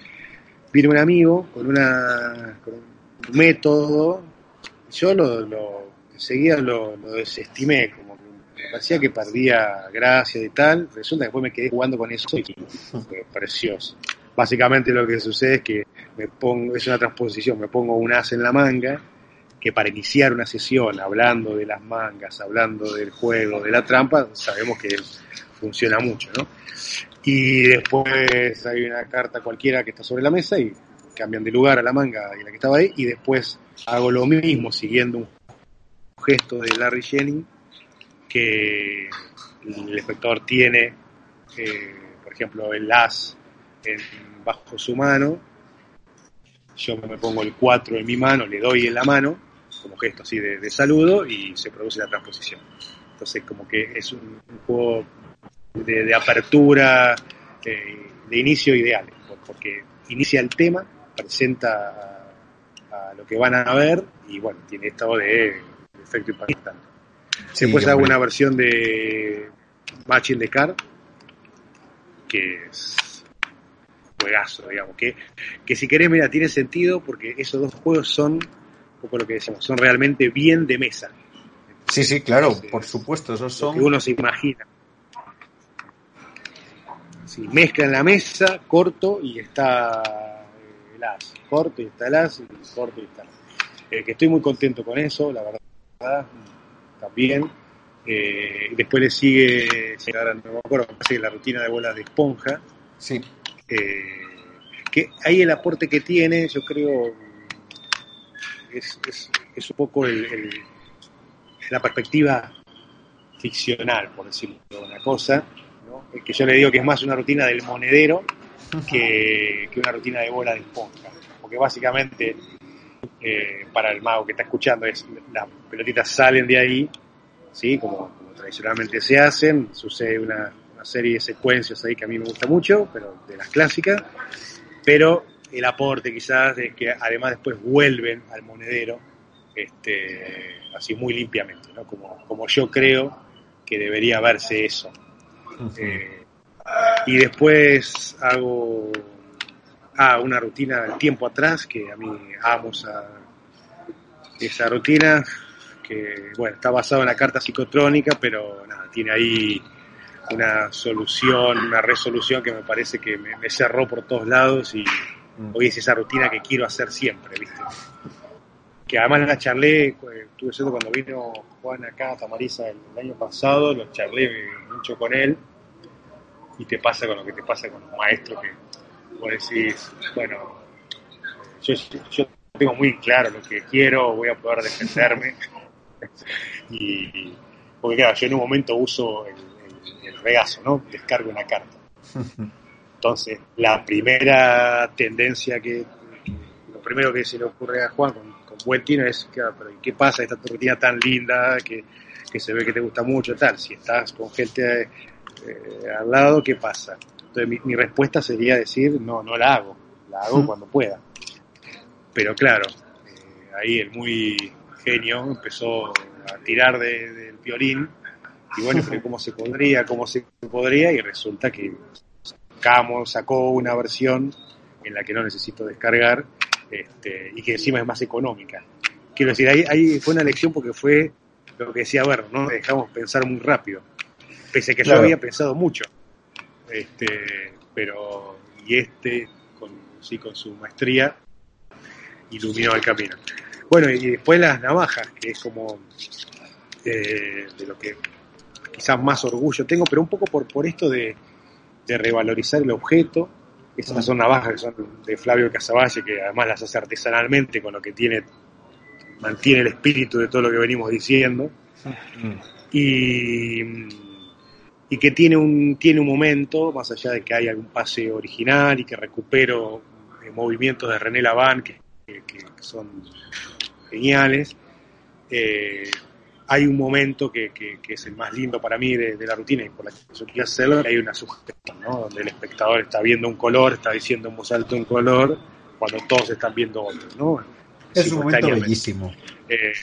vino un amigo con una con un método, yo lo, lo enseguida lo, lo desestimé, como me parecía que perdía gracia y tal, resulta que después me quedé jugando con eso y fue precioso. Básicamente lo que sucede es que me pongo, es una transposición, me pongo un as en la manga, que para iniciar una sesión hablando de las mangas, hablando del juego, de la trampa, sabemos que funciona mucho, ¿no? Y después hay una carta cualquiera que está sobre la mesa y cambian de lugar a la manga y la que estaba ahí, y después hago lo mismo siguiendo un gesto de Larry Jennings que el espectador tiene, eh, por ejemplo, el as bajo su mano, yo me pongo el 4 en mi mano, le doy en la mano, como gesto así de, saludo, y se produce la transposición. Entonces, como que es un, juego de, apertura, eh, de inicio ideal, por- porque inicia el tema, presenta a, lo que van a ver, y bueno, tiene estado de, de efecto impactante. Sí, Después hago una versión de Matching the Card, que es juegazo, digamos, que, que si querés, mira, tiene sentido porque esos dos juegos son, poco lo que decimos, son realmente bien de mesa, Sí, sí, claro, Sí. por supuesto, esos son... que uno se imagina. Si mezcla en la mesa, corto y está el as, corto y está el as, y corto y está el as. Eh, que estoy muy contento con eso, la verdad, también. Eh, después le sigue, ahora no me acuerdo, la rutina de bolas de esponja, Sí, eh, que ahí el aporte que tiene, yo creo, es, es, es un poco el, el- la perspectiva ficcional, por decirlo de una cosa, que yo le digo que es más una rutina del monedero que, que una rutina de bola de esponja, porque básicamente eh, para el mago que está escuchando es las pelotitas salen de ahí, ¿sí? como, como tradicionalmente se hacen, sucede una, una serie de secuencias ahí que a mí me gusta mucho, pero de las clásicas, pero el aporte quizás es que además después vuelven al monedero este, así muy limpiamente, ¿no? como, como yo creo que debería verse eso. Eh, y después hago ah, una rutina del tiempo atrás, que a mí amo esa, esa rutina, que bueno, está basada en la carta psicotrónica, pero nada, tiene ahí una solución, una resolución que me parece que me, me cerró por todos lados y hoy es esa rutina que quiero hacer siempre, ¿viste? que además la charlé, eh, estuve haciendo cuando vino Juan acá a Tamariza el, el año pasado, lo charlé mucho con él, y te pasa con lo que te pasa con los maestros, que vos decís, bueno, yo, yo tengo muy claro lo que quiero, voy a poder defenderme, y, porque claro, yo en un momento uso el, regazo, ¿no? Descargo una carta. Entonces, la primera tendencia que, lo primero que se le ocurre a Juan con, buen tino es, claro, pero ¿qué pasa? Esta rutina tan linda, que, que, se ve que te gusta mucho, tal. Si estás con gente eh, al lado, ¿qué pasa? Entonces, mi, mi, respuesta sería decir, no, no la hago, la hago cuando pueda. Pero claro, eh, ahí el muy genio empezó a tirar del de, violín y bueno, pero cómo se podría, cómo se podría, y resulta que sacamos, sacó una versión en la que no necesito descargar este, y que encima es más económica. Quiero decir, ahí, ahí fue una lección porque fue lo que decía ver, no dejamos pensar muy rápido, pese a que claro. yo había pensado mucho, este, pero y este con, sí, con su maestría iluminó el camino. Bueno, y después las navajas, que es como eh, de lo que quizás más orgullo tengo, pero un poco por, por esto de, de revalorizar el objeto. Estas son navajas que son de Flavio Casavalle, que además las hace artesanalmente, con lo que tiene, mantiene el espíritu de todo lo que venimos diciendo. Y, y que tiene un, tiene un momento, más allá de que hay algún pase original y que recupero movimientos de René Laván, que, que, que son geniales. Eh, hay un momento que, que, que, es el más lindo para mí de, de, la rutina y por la que yo quiero hacerlo, hay una sugestión, ¿no? Donde el espectador está viendo un color, está diciendo en voz alta un color, cuando todos están viendo otro, ¿no? Es un momento bellísimo. Eh,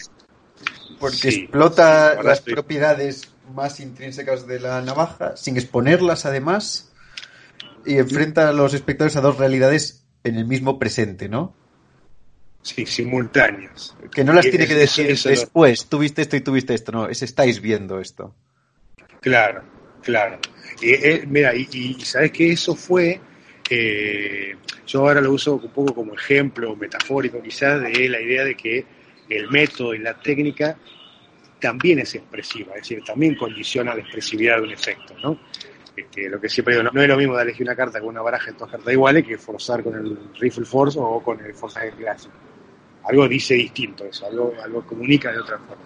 porque sí, explota las estoy... propiedades más intrínsecas de la navaja, sin exponerlas además, y enfrenta a los espectadores a dos realidades en el mismo presente, ¿no? Sí, simultáneos. Que no las y tiene que decir eso, después, tuviste esto y tuviste esto, no, es estáis viendo esto. Claro, claro. Y, eh, mira, y, y, sabes que eso fue, eh, yo ahora lo uso un poco como ejemplo metafórico quizás de la idea de que el método y la técnica también es expresiva, es decir, también condiciona la expresividad de un efecto, ¿no? Este, lo que siempre digo, no, es lo mismo de elegir una carta con una baraja de dos cartas iguales que forzar con el Rifle Force o con el Forzaje clásico algo dice distinto eso, algo, algo comunica de otra forma.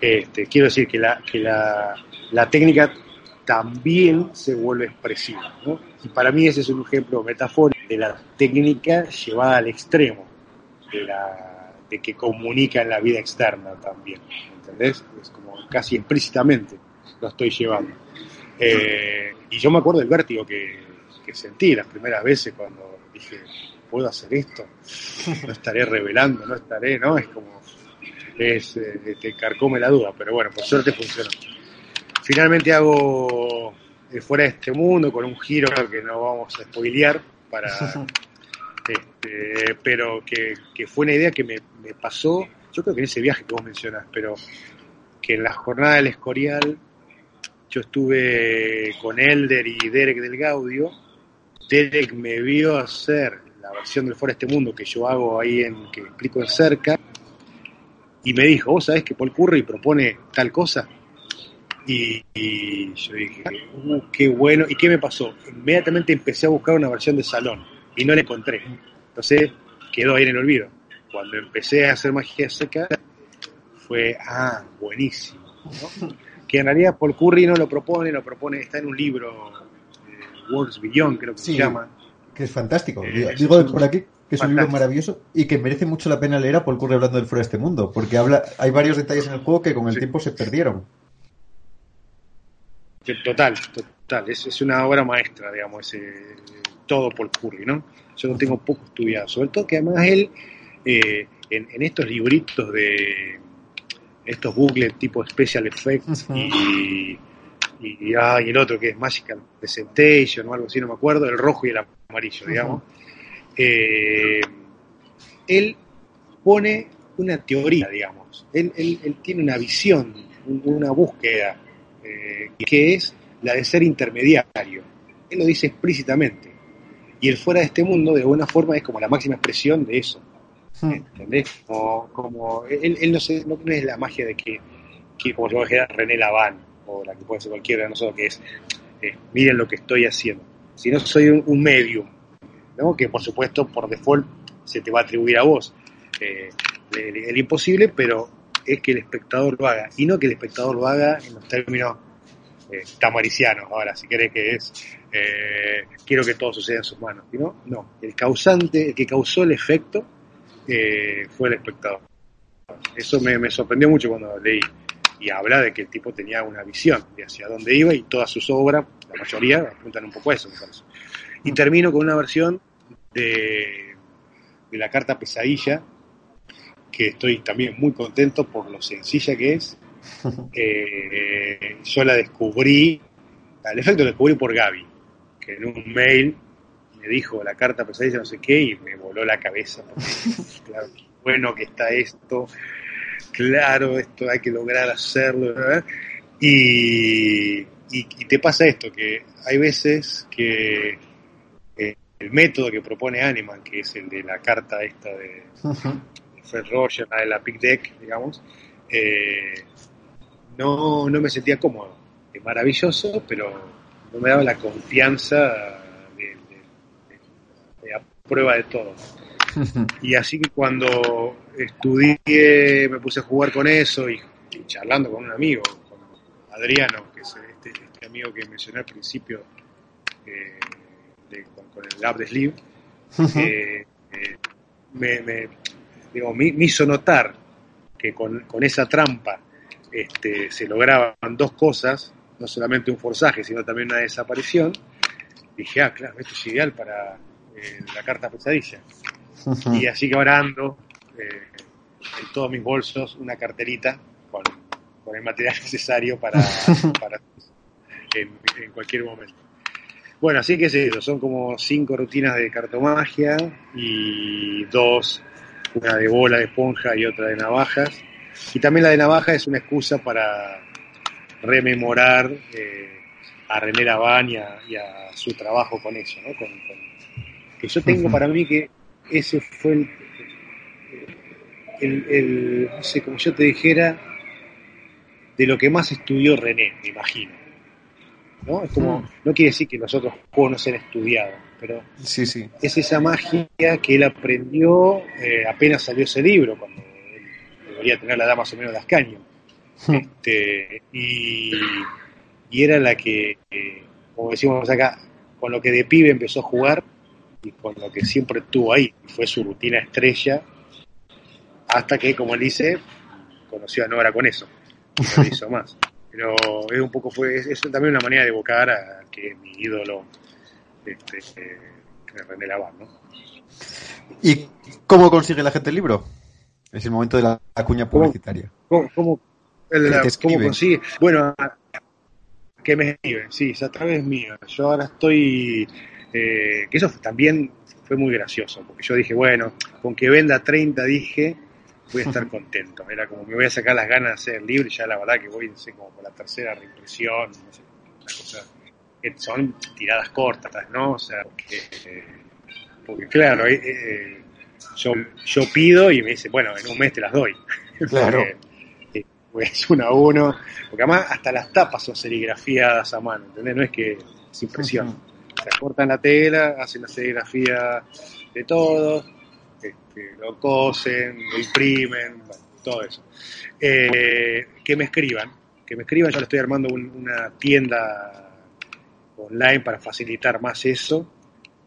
Este, quiero decir que la, que la, la técnica también se vuelve expresiva, ¿no? Y para mí ese es un ejemplo metafórico de la técnica llevada al extremo, de, de que comunica en la vida externa también, ¿entendés? Es como casi explícitamente lo estoy llevando. Eh, y yo me acuerdo del vértigo que, que sentí las primeras veces cuando dije, ¿puedo hacer esto? No estaré revelando, no estaré, ¿no? Es como, es, eh, te carcome la duda, pero bueno, por suerte funcionó. Finalmente hago eh, Fuera de este mundo con un giro que no vamos a spoilear para... Este, pero que, que, fue una idea que me, me, pasó, creo que en ese viaje que vos mencionás, pero que en la jornada del Escorial yo estuve con Elder y Derek del Gaudio. Derek me vio hacer la versión del Fuera este Mundo que yo hago ahí en que explico en cerca y me dijo, vos sabés que Paul Curry propone tal cosa y, y yo dije, uh, qué bueno, ¿y qué me pasó? Inmediatamente empecé a buscar una versión de salón y no la encontré, entonces quedó ahí en el olvido. Cuando empecé a hacer magia seca fue, ah, buenísimo, ¿no? que en realidad Paul Curry no lo propone, lo propone, está en un libro, eh, Words Beyond creo que sí. se llama, que es fantástico. Eh, Digo por aquí que es fantástico. un libro maravilloso y que merece mucho la pena leer a Paul Curry hablando del fuera de este mundo, porque habla, hay varios detalles en el juego que con el sí. tiempo se perdieron. Total, total. Es, es una obra maestra, digamos, ese, todo Paul Curry, ¿no? Yo lo tengo poco estudiado, sobre todo que además él, eh, en, en, estos libritos de estos bucles tipo Special Effects uh -huh. y y, ah, y, el otro que es Magical Presentation o algo así, no me acuerdo, el rojo y el amarillo, digamos. Uh -huh. eh, él pone una teoría, digamos. Él, él, él tiene una visión, una búsqueda, eh, que es la de ser intermediario. Él lo dice explícitamente. Y el fuera de este mundo, de alguna forma, es como la máxima expresión de eso. ¿Entendés? Como, como él, él no, sé, no, es la magia de que, que como yo dijera René Laván, o la que puede ser cualquiera de nosotros, que es, eh, miren lo que estoy haciendo. Si no soy un, un medium, ¿no? que por supuesto por default se te va a atribuir a vos eh, el, imposible, pero es que el espectador lo haga, y no que el espectador lo haga en los términos eh, tamaricianos, ahora, si querés que es, eh, quiero que todo suceda en sus manos, ¿no? No, el causante, el que causó el efecto eh, fue el espectador. Eso me, me, sorprendió mucho cuando leí, y habla de que el tipo tenía una visión de hacia dónde iba y todas sus obras, la mayoría, apuntan un poco a eso, me parece. Y termino con una versión de, de la carta pesadilla, que estoy también muy contento por lo sencilla que es. Eh, yo la descubrí, al efecto lo descubrí por Gaby, que en un mail me dijo la carta pesadilla no sé qué y me voló la cabeza. claro, qué bueno que está esto, claro, esto hay que lograr hacerlo. Y, y, y, te pasa esto, que hay veces que eh, el método que propone Animan, que es el de la carta esta de, Fred Roger, la de la Deck, digamos, eh, no, no me sentía cómodo. Es maravilloso, pero no me daba la confianza de, de, de, de a prueba de todo. y así que cuando estudié, me puse a jugar con eso y, y charlando con un amigo, con Adriano, que es este, este amigo que mencioné al principio, eh, con, con, el Lab de Sleeve, eh, me, me, digo, me, me, hizo notar que con, con esa trampa este, se lograban dos cosas, no solamente un forzaje, sino también una desaparición. Dije, ah, claro, esto es ideal para eh, la carta pesadilla. Uh -huh. Y así que ahora ando eh, en todos mis bolsos una carterita con, con el material necesario para, para en, en, cualquier momento. Bueno, así que es eso, son como cinco rutinas de cartomagia y dos una de bola de esponja y otra de navajas. Y también la de navaja es una excusa para rememorar eh, a René Laván y a, y a, su trabajo con eso, ¿no? Con, con, que yo tengo uh -huh. para mí que ese fue el, el, el, no sé, como yo te dijera, de lo que más estudió René, me imagino. ¿no? Es como, no quiere decir que los otros juegos no se han estudiado, pero sí, sí. es esa magia que él aprendió eh, apenas salió ese libro, cuando él debería tener la edad más o menos de Ascaño. Este, y, y, era la que, eh, como decimos acá, con lo que de pibe empezó a jugar y con lo que siempre estuvo ahí, fue su rutina estrella, hasta que, como él dice, conoció a Nora con eso, no hizo más. Pero es un poco fue, es también una manera de evocar a que mi ídolo, este, eh, René Laván, ¿no? ¿Y cómo consigue la gente el libro? Es el momento de la, la cuña publicitaria. ¿Cómo, cómo, el, ¿cómo consigue? Bueno, que me escriben, sí, es a través mío. Yo ahora estoy, eh, que eso también fue muy gracioso, porque yo dije, bueno, con que venda 30, dije, voy a estar contento. Era como me voy a sacar las ganas de libro y ya la verdad que voy, no sé, como por la tercera reimpresión, no sé, una cosa que son tiradas cortas, ¿no? O sea, porque, eh, porque claro, eh, yo, yo pido y me dice, bueno, en un mes te las doy. Claro. porque, pues uno a uno, porque además hasta las tapas son serigrafiadas a mano, ¿entendés? No es que es impresión. Uh -huh. Se cortan la tela, hacen la serigrafía de todos, este, lo cosen, lo imprimen, bueno, todo eso. Eh, que me escriban, que me escriban, yo le estoy armando un, una tienda online para facilitar más eso,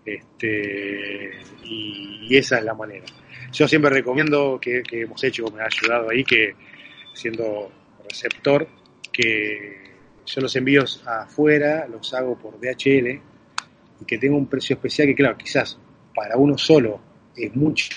este, y, y, esa es la manera. Yo siempre recomiendo que, que hemos hecho, me ha ayudado ahí, que siendo receptor, que yo los envíos afuera los hago por DHL y que tengo un precio especial que claro, quizás para uno solo es mucho,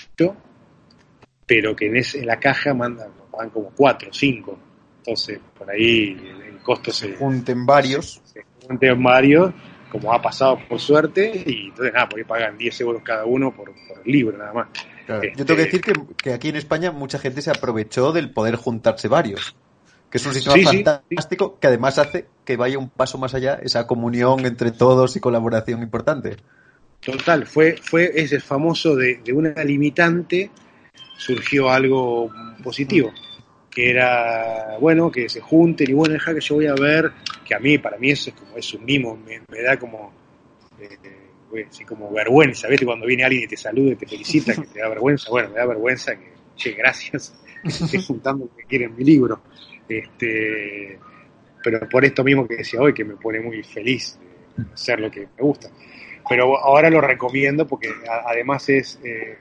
pero que en, ese, en la caja mandan, pagan como 4 o 5. Entonces, por ahí el, el costo se. Junten varios. Se, se, junten varios, como ha pasado por suerte, y entonces nada, porque pagan 10 euros cada uno por, por el libro, nada más. Claro. Este, Yo tengo que decir que, que, aquí en España mucha gente se aprovechó del poder juntarse varios. Que es un sistema sí, fantástico sí, que además hace que vaya un paso más allá esa comunión entre todos y colaboración importante. Total, fue, fue ese famoso de, de una limitante surgió algo positivo, que era, bueno, que se junten y bueno, deja que yo voy a ver, que a mí, para mí eso es como, es un mimo, me, da como, eh, así como vergüenza, ¿viste? Cuando viene alguien y te saluda y te felicita, que te da vergüenza, bueno, me da vergüenza que, che, gracias, estoy juntando que quieren mi libro. Este, pero por esto mismo que decía hoy, que me pone muy feliz de hacer lo que me gusta. Pero ahora lo recomiendo porque además es, eh,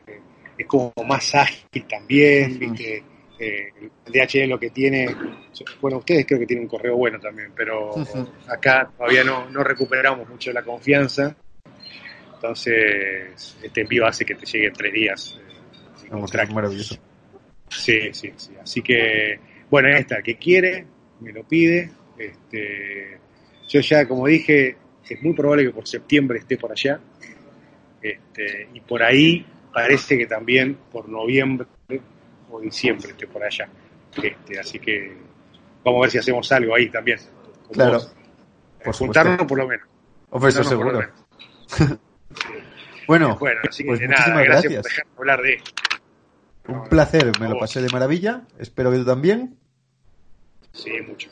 es como más ágil también, ¿viste? Eh, el DHL lo que tiene, bueno, ustedes creo que tienen un correo bueno también, pero acá todavía no, no recuperamos mucho la confianza, entonces este envío hace que te llegue en tres días. Eh, maravilloso. Sí, sí, sí, así que, bueno, esta, que quiere, me lo pide, este, yo ya, como dije, es muy probable que por septiembre esté por allá, este, y por ahí parece que también por noviembre o diciembre esté por allá. Este, así que vamos a ver si hacemos algo ahí también. Claro. Por juntarnos por lo menos. O eso seguro. bueno, bueno, así que pues nada, gracias, por dejarme hablar de esto. Un placer, me lo pasé de maravilla. Espero que tú también. Sí, mucho.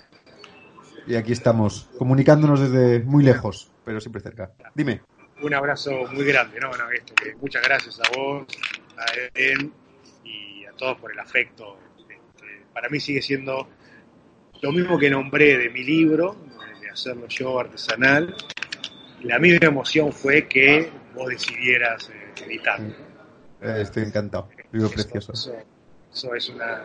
Y aquí estamos, comunicándonos desde muy lejos, pero siempre cerca. Dime. Un abrazo muy grande, ¿no? Bueno, esto, que muchas gracias a vos, a él y a todos por el afecto. Este, para mí sigue siendo lo mismo que nombré de mi libro, de hacerlo yo artesanal. La misma emoción fue que vos decidieras eh, editarlo. Eh, estoy encantado, libro precioso. Eso, es una,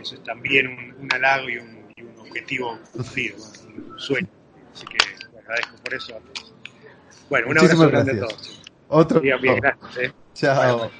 eso es también un, halago y un, objetivo cumplido, un sueño. Así que te agradezco por eso. Bueno, un abrazo grande a todos. Otro. Bien, bien, gracias. ¿eh? Chao.